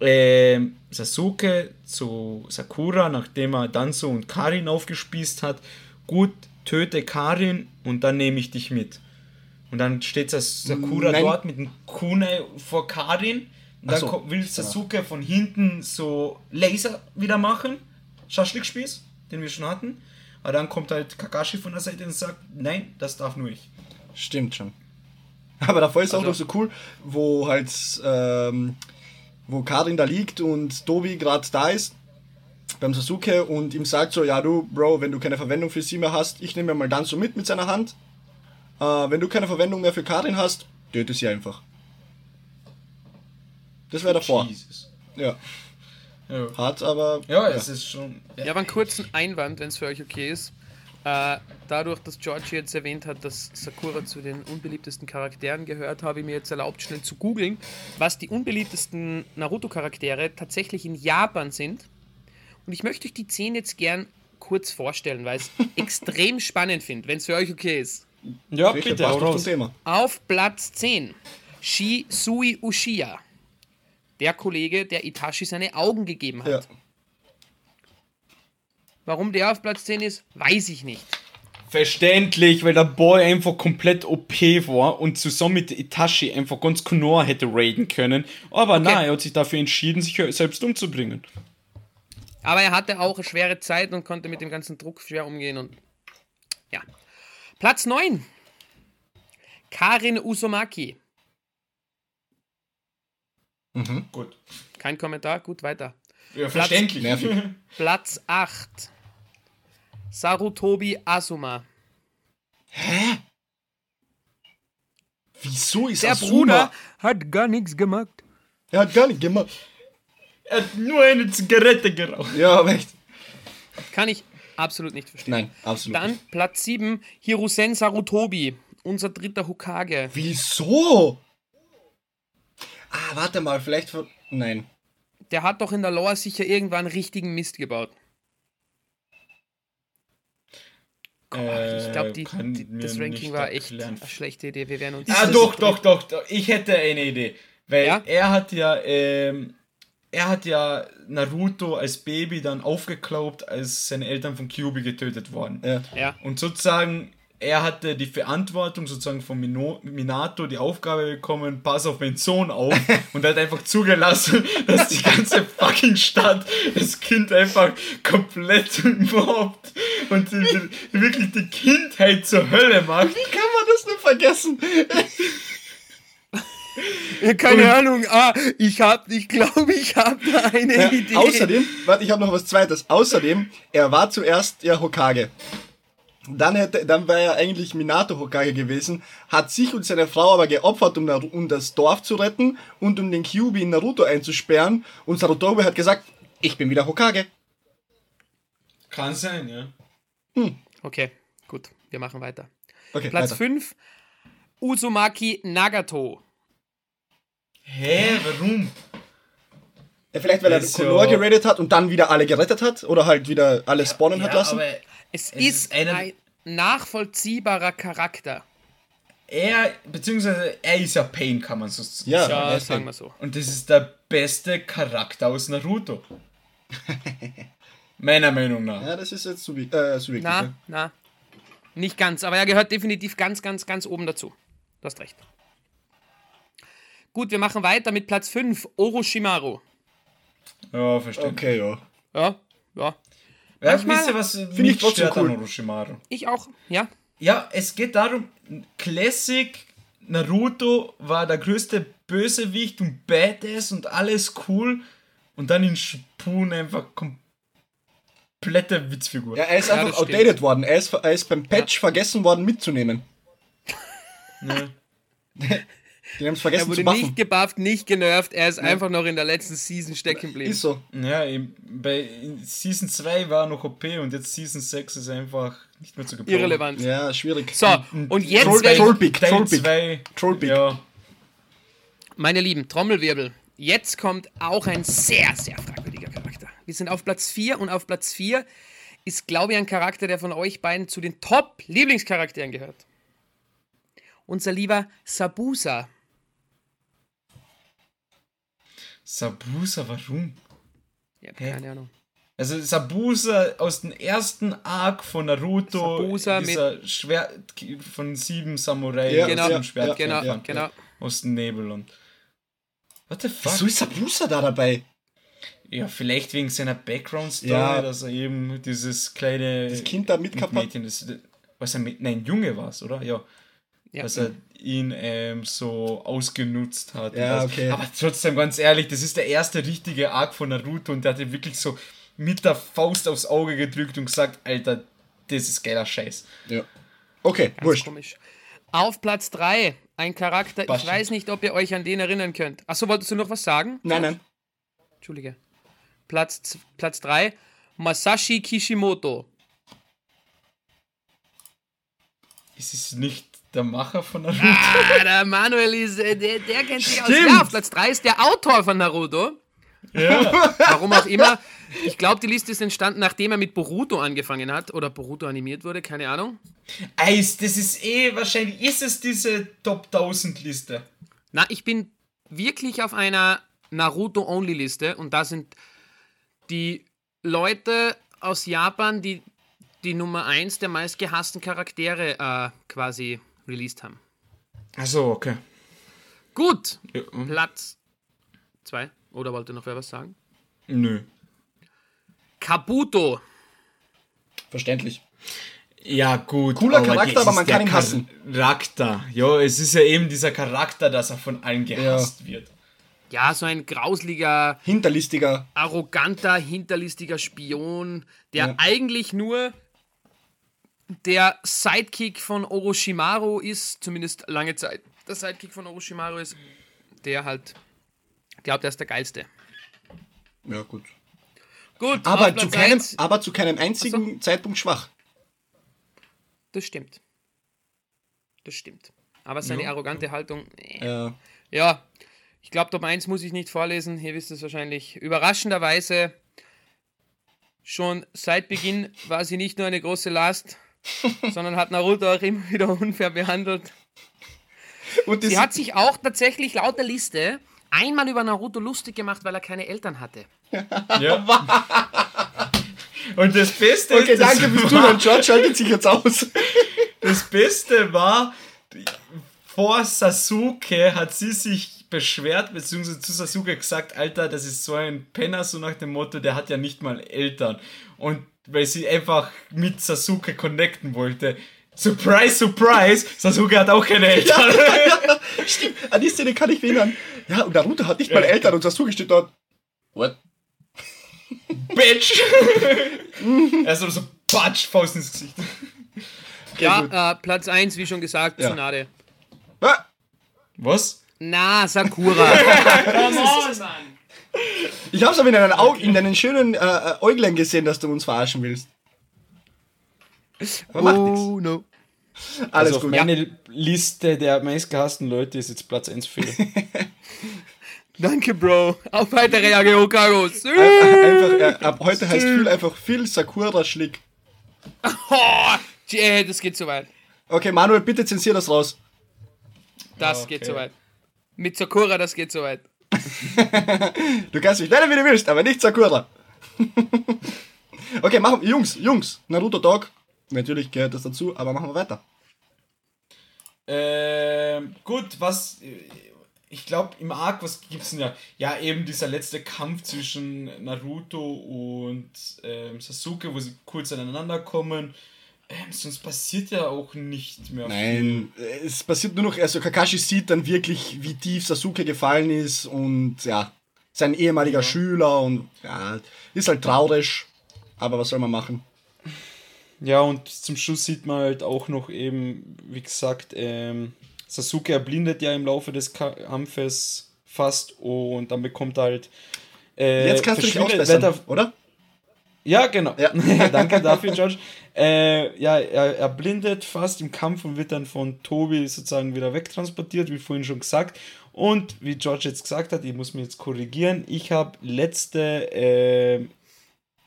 ähm, Sasuke zu Sakura, nachdem er Danzo und Karin aufgespießt hat, gut, töte Karin und dann nehme ich dich mit. Und dann steht Sakura Nein. dort mit dem Kunai vor Karin. Und dann so. will Sasuke von hinten so Laser wieder machen. Schaschlikspieß, den wir schon hatten. Aber dann kommt halt Kakashi von der Seite und sagt, nein, das darf nur ich. Stimmt schon. [LAUGHS] Aber davor ist auch Also- noch so cool, wo halt, ähm, wo Karin da liegt und Tobi gerade da ist beim Sasuke und ihm sagt so, ja du, Bro, wenn du keine Verwendung für sie mehr hast, ich nehme mal dann so mit mit seiner Hand. Äh, wenn du keine Verwendung mehr für Karin hast, töte sie einfach. Das wäre davor. Jesus. Ja, Ja. hart, aber Ja, es ist schon. Ich habe einen kurzen Einwand, wenn es für euch okay ist. Äh, dadurch, dass Georgie jetzt erwähnt hat, dass Sakura zu den unbeliebtesten Charakteren gehört, habe ich mir jetzt erlaubt, schnell zu googeln, was die unbeliebtesten Naruto-Charaktere tatsächlich in Japan sind. Und ich möchte euch die 10 jetzt gern kurz vorstellen, weil ich es [LAUGHS] extrem spannend finde, wenn es für euch okay ist. Ja, Sicher, bitte, passt raus. Thema. Auf Platz 10 Shisui Uchiha. Der Kollege, der Itachi seine Augen gegeben hat. Ja. Warum der auf Platz 10 ist, weiß ich nicht. Verständlich, weil der Boy einfach komplett OP war und zusammen mit Itachi einfach ganz Konoha hätte raiden können. Aber nein, er hat sich dafür entschieden, sich selbst umzubringen. Aber er hatte auch eine schwere Zeit und konnte mit dem ganzen Druck schwer umgehen und ja. Platz 9. Karin Usomaki. Gut. Kein Kommentar, gut weiter. Ja, verständlich. Nervig. [LAUGHS] Platz 8. Sarutobi Asuma. Wieso ist Der Asuma- Bruder hat gar nichts gemacht. Er hat gar nicht gemacht. Er hat nur eine Zigarette geraucht. Ja, aber echt. Kann ich absolut nicht verstehen. Nein, absolut Dann nicht. Platz 7. Hirusen Sarutobi. Unser dritter Hokage. Wieso? Ah, warte mal, vielleicht. Nein. Der hat doch in der Lore sicher irgendwann richtigen Mist gebaut. Ich glaube, die, Äh, die, mir das Ranking war echt erklären. eine schlechte Idee. Wir werden uns. Ah, doch, doch, doch, doch. Ich hätte eine Idee. Weil Ja? er hat ja, ähm, er hat ja Naruto als Baby dann aufgeklaubt, als seine Eltern von Kyubi getötet wurden. Ja. Ja. Und sozusagen, er hatte die Verantwortung sozusagen von Mino Minato die Aufgabe bekommen, pass auf meinen Sohn auf [LAUGHS] und er hat einfach zugelassen, dass die ganze fucking Stadt das Kind einfach komplett mobbt und die, wirklich die Kindheit zur Hölle macht. Wie kann man das nur vergessen? Ja, keine Ahnung. Ah, ich hab, ich glaube, ich habe da eine Ja, Idee. außerdem, warte, ich habe noch was Zweites. Außerdem, er war zuerst ja Hokage. Dann, hätte, dann wäre er eigentlich Minato Hokage gewesen, hat sich und seine Frau aber geopfert, um, Naru- um das Dorf zu retten und um den Kyubi in Naruto einzusperren. Und Sarutobi hat gesagt, ich bin wieder Hokage. Kann sein, ja. Okay, gut, wir machen weiter. Okay, Platz weiter. 5, Uzumaki Nagato. Hä, warum? Ja, vielleicht, weil er Konoha ja- geradet hat und dann wieder alle gerettet hat oder halt wieder alle spawnen hat lassen. aber Es, Es ist, ist einer- ein nachvollziehbarer Charakter. er, beziehungsweise er ist ja Pain, kann man so sagen. Ja, Ja, er ist sagen wir so. Und das ist der beste Charakter aus Naruto. [LAUGHS] Meiner Meinung nach. Ja, das ist jetzt subjek äh, subjektiv. Na, ja. na. Nicht ganz, aber er gehört definitiv ganz, ganz, ganz oben dazu. Du hast recht. Gut, wir machen weiter mit Platz 5, Orochimaru. Ja, verstehe. Okay, ja. Ja, ja. Ja, Manchmal wisst ihr, was ich mich trotzdem cool. an Orochimaru? Ich auch, ja. Ja, es geht darum, Classic Naruto war der größte Bösewicht und Badass und alles cool und dann in Shippuden einfach komplette Witzfigur. Ja, er ist Ja, einfach das stimmt. outdated worden. Er ist, er ist beim Patch vergessen worden mitzunehmen. Ne? [LAUGHS] Die haben es Er vergessen wurde zu buffen. nicht gebufft, nicht genervt, er ist einfach noch in der letzten Season stecken geblieben. Ist so. Ja, bei Season 2 war er noch OP und jetzt Season 6 ist einfach nicht mehr zu gebrauchen. Irrelevant. Ja, schwierig. So, und jetzt, Trollpick, Trollpick. 2. Trollpick. Ja. meine Lieben, Trommelwirbel. Jetzt kommt auch ein sehr, sehr fragwürdiger Charakter. Wir sind auf Platz 4 und auf Platz 4 ist, glaube ich, ein Charakter, der von euch beiden zu den Top-Lieblingscharakteren gehört. Unser lieber Sabusa. Sabusa, warum? Ja, Hä? keine Ahnung. Also Sabusa aus dem ersten Arc von Naruto, Sabusa dieser Schwert von sieben Samurai, Ja, aus genau, dem Schwert genau, kämpfen, genau. aus dem Nebel und What the fuck? Wieso ist Sabusa da dabei? Ja, vielleicht wegen seiner Background-Story, Ja. dass er eben dieses kleine Das Kind da mitgehabt hat? Mädchen, das, was er mit, nein, Junge war es, oder? Ja. Ja. Dass er ihn ähm, so ausgenutzt hat. Ja, das. okay. Aber trotzdem, ganz ehrlich, das ist der erste richtige Arc von Naruto und der hat ihn wirklich so mit der Faust aufs Auge gedrückt und gesagt, Alter, das ist geiler Scheiß. Ja. Okay, Ganz wurscht. komisch. Auf Platz 3 ein Charakter, Basti. ich weiß nicht, ob ihr euch an den erinnern könnt. Achso, wolltest du noch was sagen? Nein, nein. Entschuldige. Platz, z- Platz 3, Masashi Kishimoto. Ist es nicht der Macher von Naruto? Ah, der Manuel ist, äh, der, der kennt sich aus. Stimmt. Ja, auf Platz 3 ist der Autor von Naruto. ja. [LAUGHS] Warum auch immer. Ich glaube, die Liste ist entstanden, nachdem er mit Boruto angefangen hat oder Boruto animiert wurde, keine Ahnung. Eis, das ist eh, wahrscheinlich ist es diese Top 1000 Liste. Na, ich bin wirklich auf einer Naruto-Only-Liste und da sind die Leute aus Japan, die die Nummer 1 der meistgehassten Charaktere äh, quasi released haben. Achso, okay. Gut, Ja, hm. Platz 2. Oder wollte noch wer was sagen? Nö. Kabuto. Verständlich. Ja, gut. Cooler Charakter, das aber man kann ihn hassen. Charakter. Ja, es ist ja eben dieser Charakter, dass er von allen gehasst wird. Ja, so ein grausliger, Hinterlistiger. arroganter, hinterlistiger Spion, der Ja. eigentlich nur der Sidekick von Orochimaru ist, zumindest lange Zeit der Sidekick von Orochimaru ist, der halt glaubt, er ist der Geilste. Ja, gut. Gut, Aber zu, keinem, eins- aber zu keinem einzigen Zeitpunkt schwach. Das stimmt. Das stimmt. Aber seine arrogante Haltung, äh. Ja. ja, ich glaube, Top 1 muss ich nicht vorlesen, ihr wisst es wahrscheinlich. Überraschenderweise, schon seit Beginn war sie nicht nur eine große Last, [LAUGHS] sondern hat Naruto auch immer wieder unfair behandelt. Und Sie hat sich auch tatsächlich laut der Liste einmal über Naruto lustig gemacht, weil er keine Eltern hatte. Ja. [LAUGHS] Und das Beste okay, ist, das danke fürs war- Zuhören. George schaltet sich jetzt aus. [LAUGHS] Das Beste war, vor Sasuke hat sie sich beschwert, beziehungsweise zu Sasuke gesagt, Alter, das ist so ein Penner, so nach dem Motto, der hat ja nicht mal Eltern. Und weil sie einfach mit Sasuke connecten wollte, Surprise, surprise, Sasuke hat auch keine Eltern. [LAUGHS] Stimmt, an die Szene kann ich mich erinnern. Ja, und Naruto hat nicht mal Eltern und Sasuke steht dort. What? Bitch! [LAUGHS] er ist so Patsch, Faust ins Gesicht. Ja, äh, Platz 1, wie schon gesagt, Ja. Tsunade. Ah, Was? Na, Sakura. [LAUGHS] Come on, Mann. Ich hab's aber in deinen Augen, in deinen schönen äh, äh, Äuglein gesehen, dass du uns verarschen willst. Aber macht nichts. Oh, no. Alles Also auf gut. meine Liste der meistgehassten Leute ist jetzt Platz 1 Phil. [LAUGHS] Danke, Bro. Auf weitere Jahre Okagos. Einfach, äh, ab heute heißt Phil einfach Phil Sakura Schlick. Oh, yeah, das geht zu weit. Okay, Manuel, bitte zensier das raus. Das Okay. geht zu weit. Mit Sakura, das geht zu weit. [LAUGHS] Du kannst mich nennen, wie du willst, aber nicht Sakura. [LAUGHS] okay, machen wir. Jungs, Jungs, Naruto Dog. Natürlich gehört das dazu, aber machen wir weiter. Ähm, gut, was. Ich glaube, im Arc, was gibt's denn ja? Ja, eben dieser letzte Kampf zwischen Naruto und ähm, Sasuke, wo sie kurz aneinander kommen. Ähm, sonst passiert ja auch nicht mehr. Nein, es passiert nur noch, also Kakashi sieht dann wirklich, wie tief Sasuke gefallen ist und ja, sein ehemaliger Schüler und ja, ist halt traurig, aber was soll man machen? Ja, und zum Schluss sieht man halt auch noch eben, wie gesagt, ähm, Sasuke erblindet ja im Laufe des Kampfes fast und dann bekommt er halt. Äh, Jetzt kannst du dich ausbessern, Wetter- oder? Ja, genau. Ja. [LAUGHS] Danke dafür, George. Äh, ja, er, er blindet fast im Kampf und wird dann von Tobi sozusagen wieder wegtransportiert, wie vorhin schon gesagt. Und wie George jetzt gesagt hat, ich muss mich jetzt korrigieren, ich habe letzte, äh,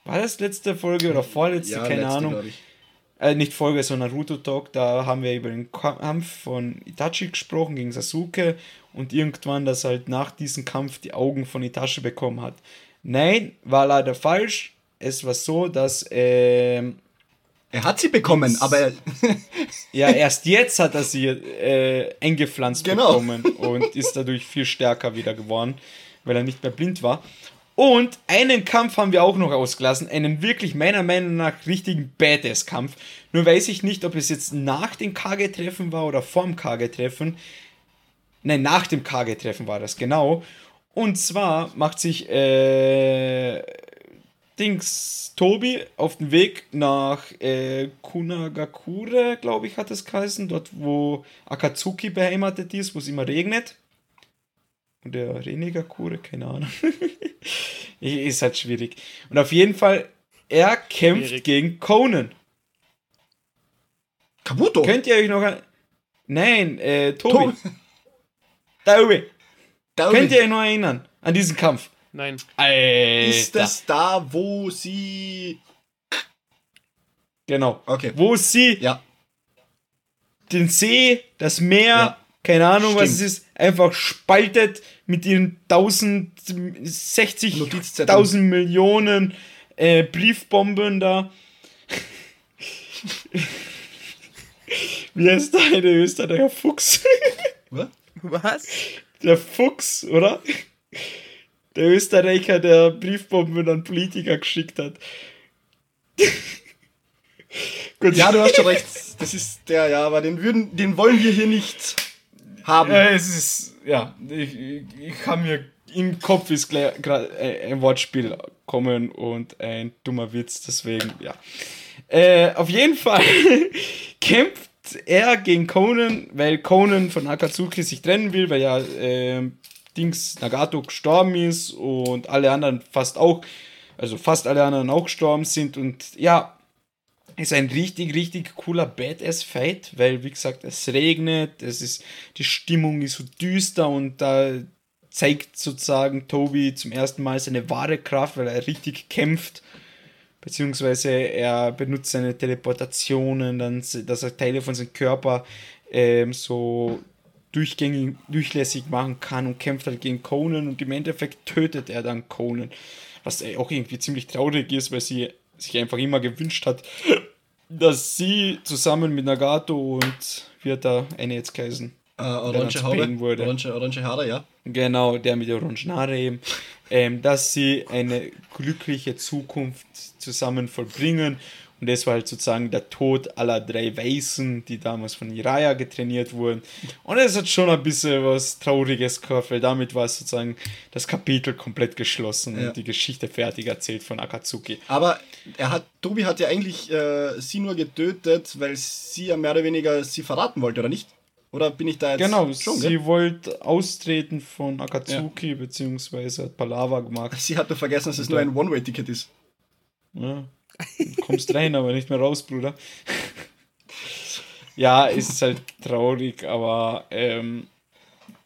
war das letzte Folge oder vorletzte, keine letzte, Ahnung, äh, nicht Folge, sondern Naruto Talk, da haben wir über den Kampf von Itachi gesprochen gegen Sasuke und irgendwann, dass halt nach diesem Kampf die Augen von Itachi bekommen hat. Nein, war leider falsch. Es war so, dass ähm, Er hat sie bekommen, aber er, [LAUGHS] ja erst jetzt hat er sie äh, eingepflanzt Genau. bekommen und [LAUGHS] ist dadurch viel stärker wieder geworden, weil er nicht mehr blind war. Und einen Kampf haben wir auch noch ausgelassen, einen wirklich meiner Meinung nach richtigen Badass-Kampf. Nur weiß ich nicht, ob es jetzt nach dem Kage-Treffen war oder vorm Kage-Treffen. Nein, nach dem Kage-Treffen war das, genau. Und zwar macht sich äh, Dings Tobi auf den Weg nach äh, Kunagakure, glaube ich, hat es geheißen, dort wo Akatsuki beheimatet ist, wo es immer regnet. Und der Renegakure, keine Ahnung. [LAUGHS] ist halt schwierig. Und auf jeden Fall, er kämpft Schwierig. gegen Conan. Kabuto. Könnt ihr euch noch an. Nein, äh, Tobi. Tobi. Tobi. David, Könnt ihr euch noch erinnern an diesen Kampf? Nein. Alter. ist das da, wo sie. Genau. Okay. Wo sie Ja, den See, das Meer, Ja. keine Ahnung, was es Stimmt. ist, einfach spaltet mit ihren 1060, Notizzetteln. 1000 Millionen äh, Briefbomben da. Wie heißt der eine Österreicher Fuchs? Was? Was? Der Fuchs, oder? Der Österreicher, der Briefbomben an Politiker geschickt hat. [LAUGHS] Gut, ja, du hast schon recht. Das ist der, ja, aber den würden, den wollen wir hier nicht haben. Äh, es ist. Ja, ich, ich, ich kann mir. im Kopf ist gerade ein Wortspiel kommen und ein dummer Witz, deswegen, ja. Äh, auf jeden Fall [LAUGHS] kämpft er gegen Conan, weil Conan von Akatsuki sich trennen will, weil ja ähm, Dings Nagato gestorben ist und alle anderen fast auch, also fast alle anderen auch gestorben sind und ja, ist ein richtig, richtig cooler Badass-Fight, weil, wie gesagt, es regnet, es ist, die Stimmung ist so düster und da zeigt sozusagen Tobi zum ersten Mal seine wahre Kraft, weil er richtig kämpft. Beziehungsweise er benutzt seine Teleportationen, dann, dass er Teile von seinem Körper ähm, so durchgängig, durchlässig machen kann und kämpft halt gegen Conan und im Endeffekt tötet er dann Conan. Was auch irgendwie ziemlich traurig ist, weil sie sich einfach immer gewünscht hat, [LAUGHS] dass sie zusammen mit Nagato und wie hat da eine jetzt geheißen? Äh, orange. Pain wurde. Orange, orange Haare, ja. Genau, der mit der orangen Haare eben, ähm, dass sie eine glückliche Zukunft zusammen vollbringen Und das war halt sozusagen der Tod aller drei Weißen, die damals von Jiraiya getrainiert wurden. Und es hat schon ein bisschen was Trauriges gehabt, weil damit war sozusagen das Kapitel komplett geschlossen Ja. und die Geschichte fertig erzählt von Akatsuki. Aber er hat, Tobi hat ja eigentlich äh, sie nur getötet, weil sie ja mehr oder weniger sie verraten wollte, oder nicht? Oder bin ich da jetzt Genau, schon? sie gell? wollte austreten von Akatsuki, beziehungsweise hat Palava gemacht. Sie hat nur vergessen, dass es nur ein One-Way-Ticket ist. Ja. Du kommst rein, aber nicht mehr raus, Bruder. [LAUGHS] ja, ist halt traurig, aber ähm,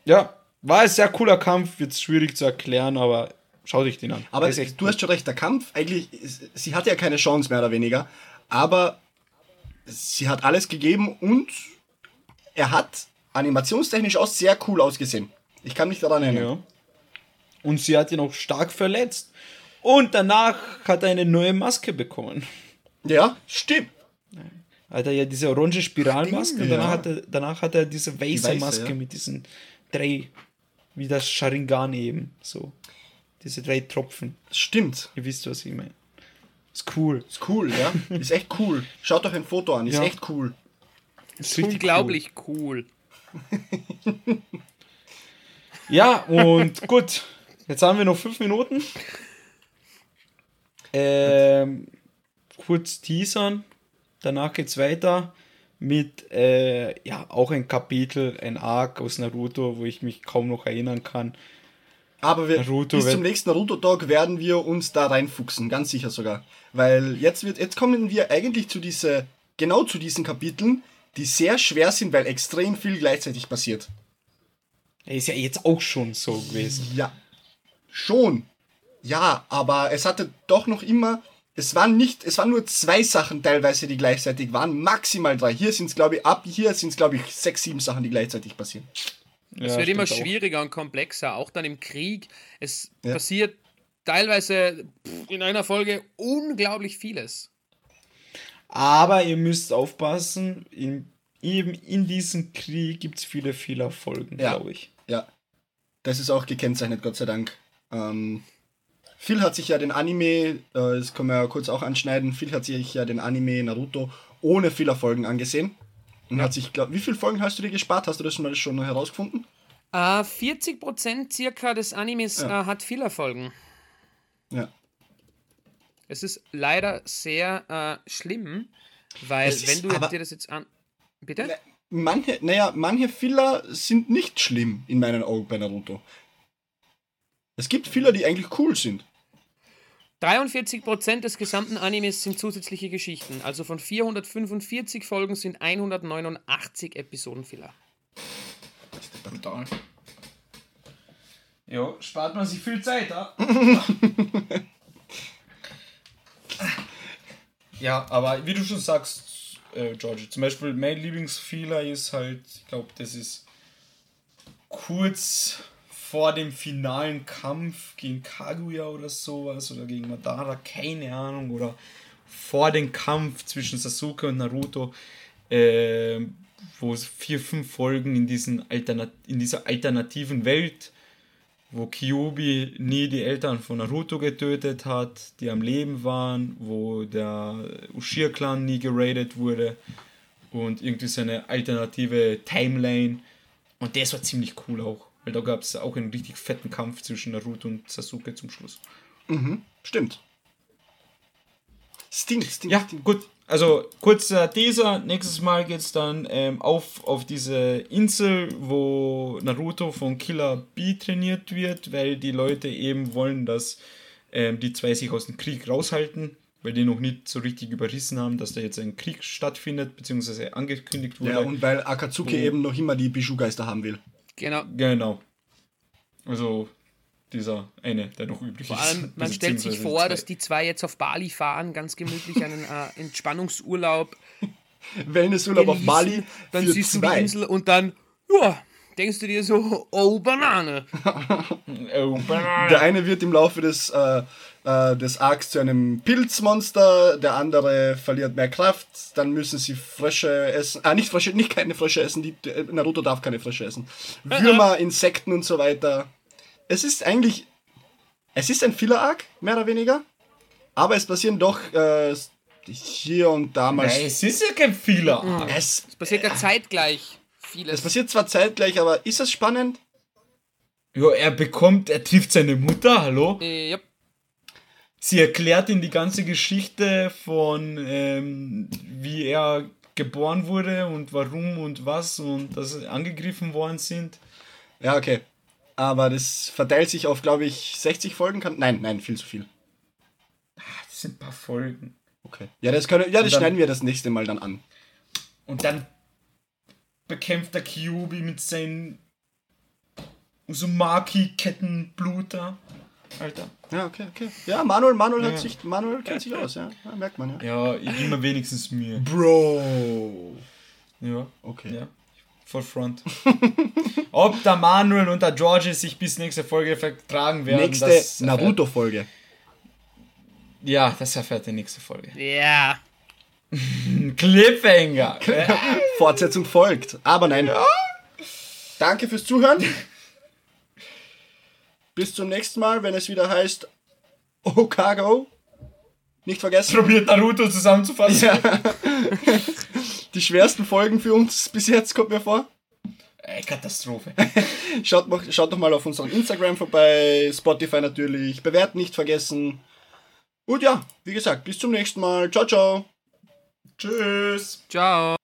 ja, war ein sehr cooler Kampf, jetzt schwierig zu erklären, aber schau dich den an. Aber du hast schon recht, der Kampf, eigentlich, sie hatte ja keine Chance mehr oder weniger, aber sie hat alles gegeben und er hat animationstechnisch auch sehr cool ausgesehen. Ich kann mich daran erinnern. Ja. Und sie hat ihn auch stark verletzt. Und danach hat er eine neue Maske bekommen. Ja, stimmt. Hat er ja diese orange Spiralmaske und ja. danach, hat er, danach hat er diese weiße, weiße, Maske ja. mit diesen drei, wie das Sharingan eben, so. Diese drei Tropfen. Stimmt. Ihr wisst, was ich meine. Ist cool. Ist cool, ja. Ist echt cool. Schaut euch ein Foto an, ist Ja. echt cool. Ist richtig Unglaublich cool. Cool. Ja, und gut. Jetzt haben wir noch fünf Minuten. Ähm, kurz teasern. Danach geht's weiter mit, äh, ja, auch ein Kapitel, ein Arc aus Naruto, wo ich mich kaum noch erinnern kann. Aber wir, Naruto bis zum nächsten Naruto-Talk werden wir uns da reinfuchsen, ganz sicher sogar. Weil jetzt wird, jetzt kommen wir eigentlich zu diese, genau zu diesen Kapiteln, die sehr schwer sind, weil extrem viel gleichzeitig passiert. Er ist ja jetzt auch schon so gewesen. Ja. Schon. Ja, aber es hatte doch noch immer, es waren nicht, es waren nur zwei Sachen teilweise, die gleichzeitig waren, maximal drei. Hier sind es, glaube ich, ab hier sind es, glaube ich, sechs, sieben Sachen, die gleichzeitig passieren. Es wird immer schwieriger und komplexer, auch dann im Krieg. Es Ja. passiert teilweise pff, in einer Folge unglaublich vieles. Aber ihr müsst aufpassen, in, eben in diesem Krieg gibt es viele Fehlerfolgen, Ja. glaube ich. Ja. Das ist auch gekennzeichnet, Gott sei Dank. Ähm, Phil hat sich ja den Anime, äh, das können wir ja kurz auch anschneiden, Phil hat sich ja den Anime Naruto ohne Fehlerfolgen angesehen. Und hat sich, glaub, wie viele Folgen hast du dir gespart? Hast du das schon mal schon herausgefunden? Äh, 40% circa des Animes Ja. äh, hat Fehlerfolgen. Ja. Es ist leider sehr äh, schlimm, weil Es wenn du dir das jetzt an... Bitte? Ne- Manche, naja, manche Filler sind nicht schlimm in meinen Augen bei Naruto. Es gibt Filler, die eigentlich cool sind. 43% des gesamten Animes sind zusätzliche Geschichten. Also von 445 Folgen sind 189 Episoden Filler. Brutal. Jo, spart man sich viel Zeit, ja? ja, aber wie du schon sagst, äh, George, zum Beispiel mein Lieblingsfehler ist halt, ich glaube, das ist kurz vor dem finalen Kampf gegen Kaguya oder sowas oder gegen Madara, keine Ahnung, oder vor dem Kampf zwischen Sasuke und Naruto, äh, wo es vier, fünf Folgen in, diesen Alternat in dieser alternativen Welt, wo Kyubi nie die Eltern von Naruto getötet hat, die am Leben waren, wo der Ushia-Clan nie geradet wurde und irgendwie so eine alternative Timeline. Und das war ziemlich cool auch, weil da gab es auch einen richtig fetten Kampf zwischen Naruto und Sasuke zum Schluss. Stimmt. Stinkt, stinkt, Ja, stinkt. gut. Also kurzer Teaser. Nächstes Mal geht's dann ähm, auf, auf diese Insel, wo Naruto von Killer B trainiert wird, weil die Leute eben wollen, dass ähm, die zwei sich aus dem Krieg raushalten, weil die noch nicht so richtig überrissen haben, dass da jetzt ein Krieg stattfindet, beziehungsweise angekündigt wurde. Ja, und weil Akatsuki eben noch immer die Bijou-Geister haben will. Genau. genau. Also dieser eine, der noch übrig Vor ist. allem, man Also stellt sich vor, zwei. dass die zwei jetzt auf Bali fahren, ganz gemütlich einen äh, Entspannungsurlaub. [LAUGHS] Wellnessurlaub auf. Bali Dann für siehst du zwei. die Insel und dann, ja, denkst du dir so, [LAUGHS] oh Banane. [LAUGHS] Oh, Banane. Der eine wird im Laufe des, äh, äh, des Arcs zu einem Pilzmonster, der andere verliert mehr Kraft, dann müssen sie Frösche essen. Ah, nicht Frösche, nicht keine Frösche essen, die, äh, Naruto darf keine Frösche essen. Würmer, Insekten und so weiter. Es ist eigentlich. Es ist ein Filler-Arc, mehr oder weniger. Aber es passieren doch äh, hier und da mal. Nein, es ist ja kein Fehler. Es, Es passiert ja zeitgleich vieles. es passiert zwar zeitgleich, aber ist es spannend? Ja, er bekommt, er trifft seine Mutter, hallo? Äh, ja. Sie erklärt ihm die ganze Geschichte von, ähm, wie er geboren wurde und warum und was und dass sie angegriffen worden sind. Ja, okay. Aber das verteilt sich auf, glaube ich, 60 Folgen. Kann nein, nein, viel zu viel. Das sind ein paar Folgen. Okay. Ja, das, können, ja, das dann- schneiden wir das nächste Mal dann an. Und dann bekämpft der Kyubi mit seinen Uzumaki-Kettenblut da. Alter. Ja, okay, okay. Ja, Manuel, Manuel, Ja. hat sich, Manuel kennt sich aus, ja. ja merkt man, ja. Ja, ich mir wenigstens Mühe. Bro. Ja, Okay. ja. Voll front. [LAUGHS] Ob der Manuel und der Georgie sich bis nächste Folge vertragen werden, Nächste Naruto-Folge. Ja, das erfährt die nächste Folge. Ja. Cliffhanger. Ja. [LAUGHS] Fortsetzung folgt. Aber nein. Danke fürs Zuhören. Bis zum nächsten Mal, wenn es wieder heißt Okago. Nicht vergessen. Probiert Naruto zusammenzufassen. Ja. Die schwersten Folgen für uns bis jetzt kommt mir vor. Ey, Katastrophe. [LAUGHS] Schaut, mal- schaut doch mal auf unserem Instagram vorbei, Spotify natürlich. Bewerten nicht vergessen. Und ja, wie gesagt, bis zum nächsten Mal. Ciao, ciao. Tschüss. Ciao.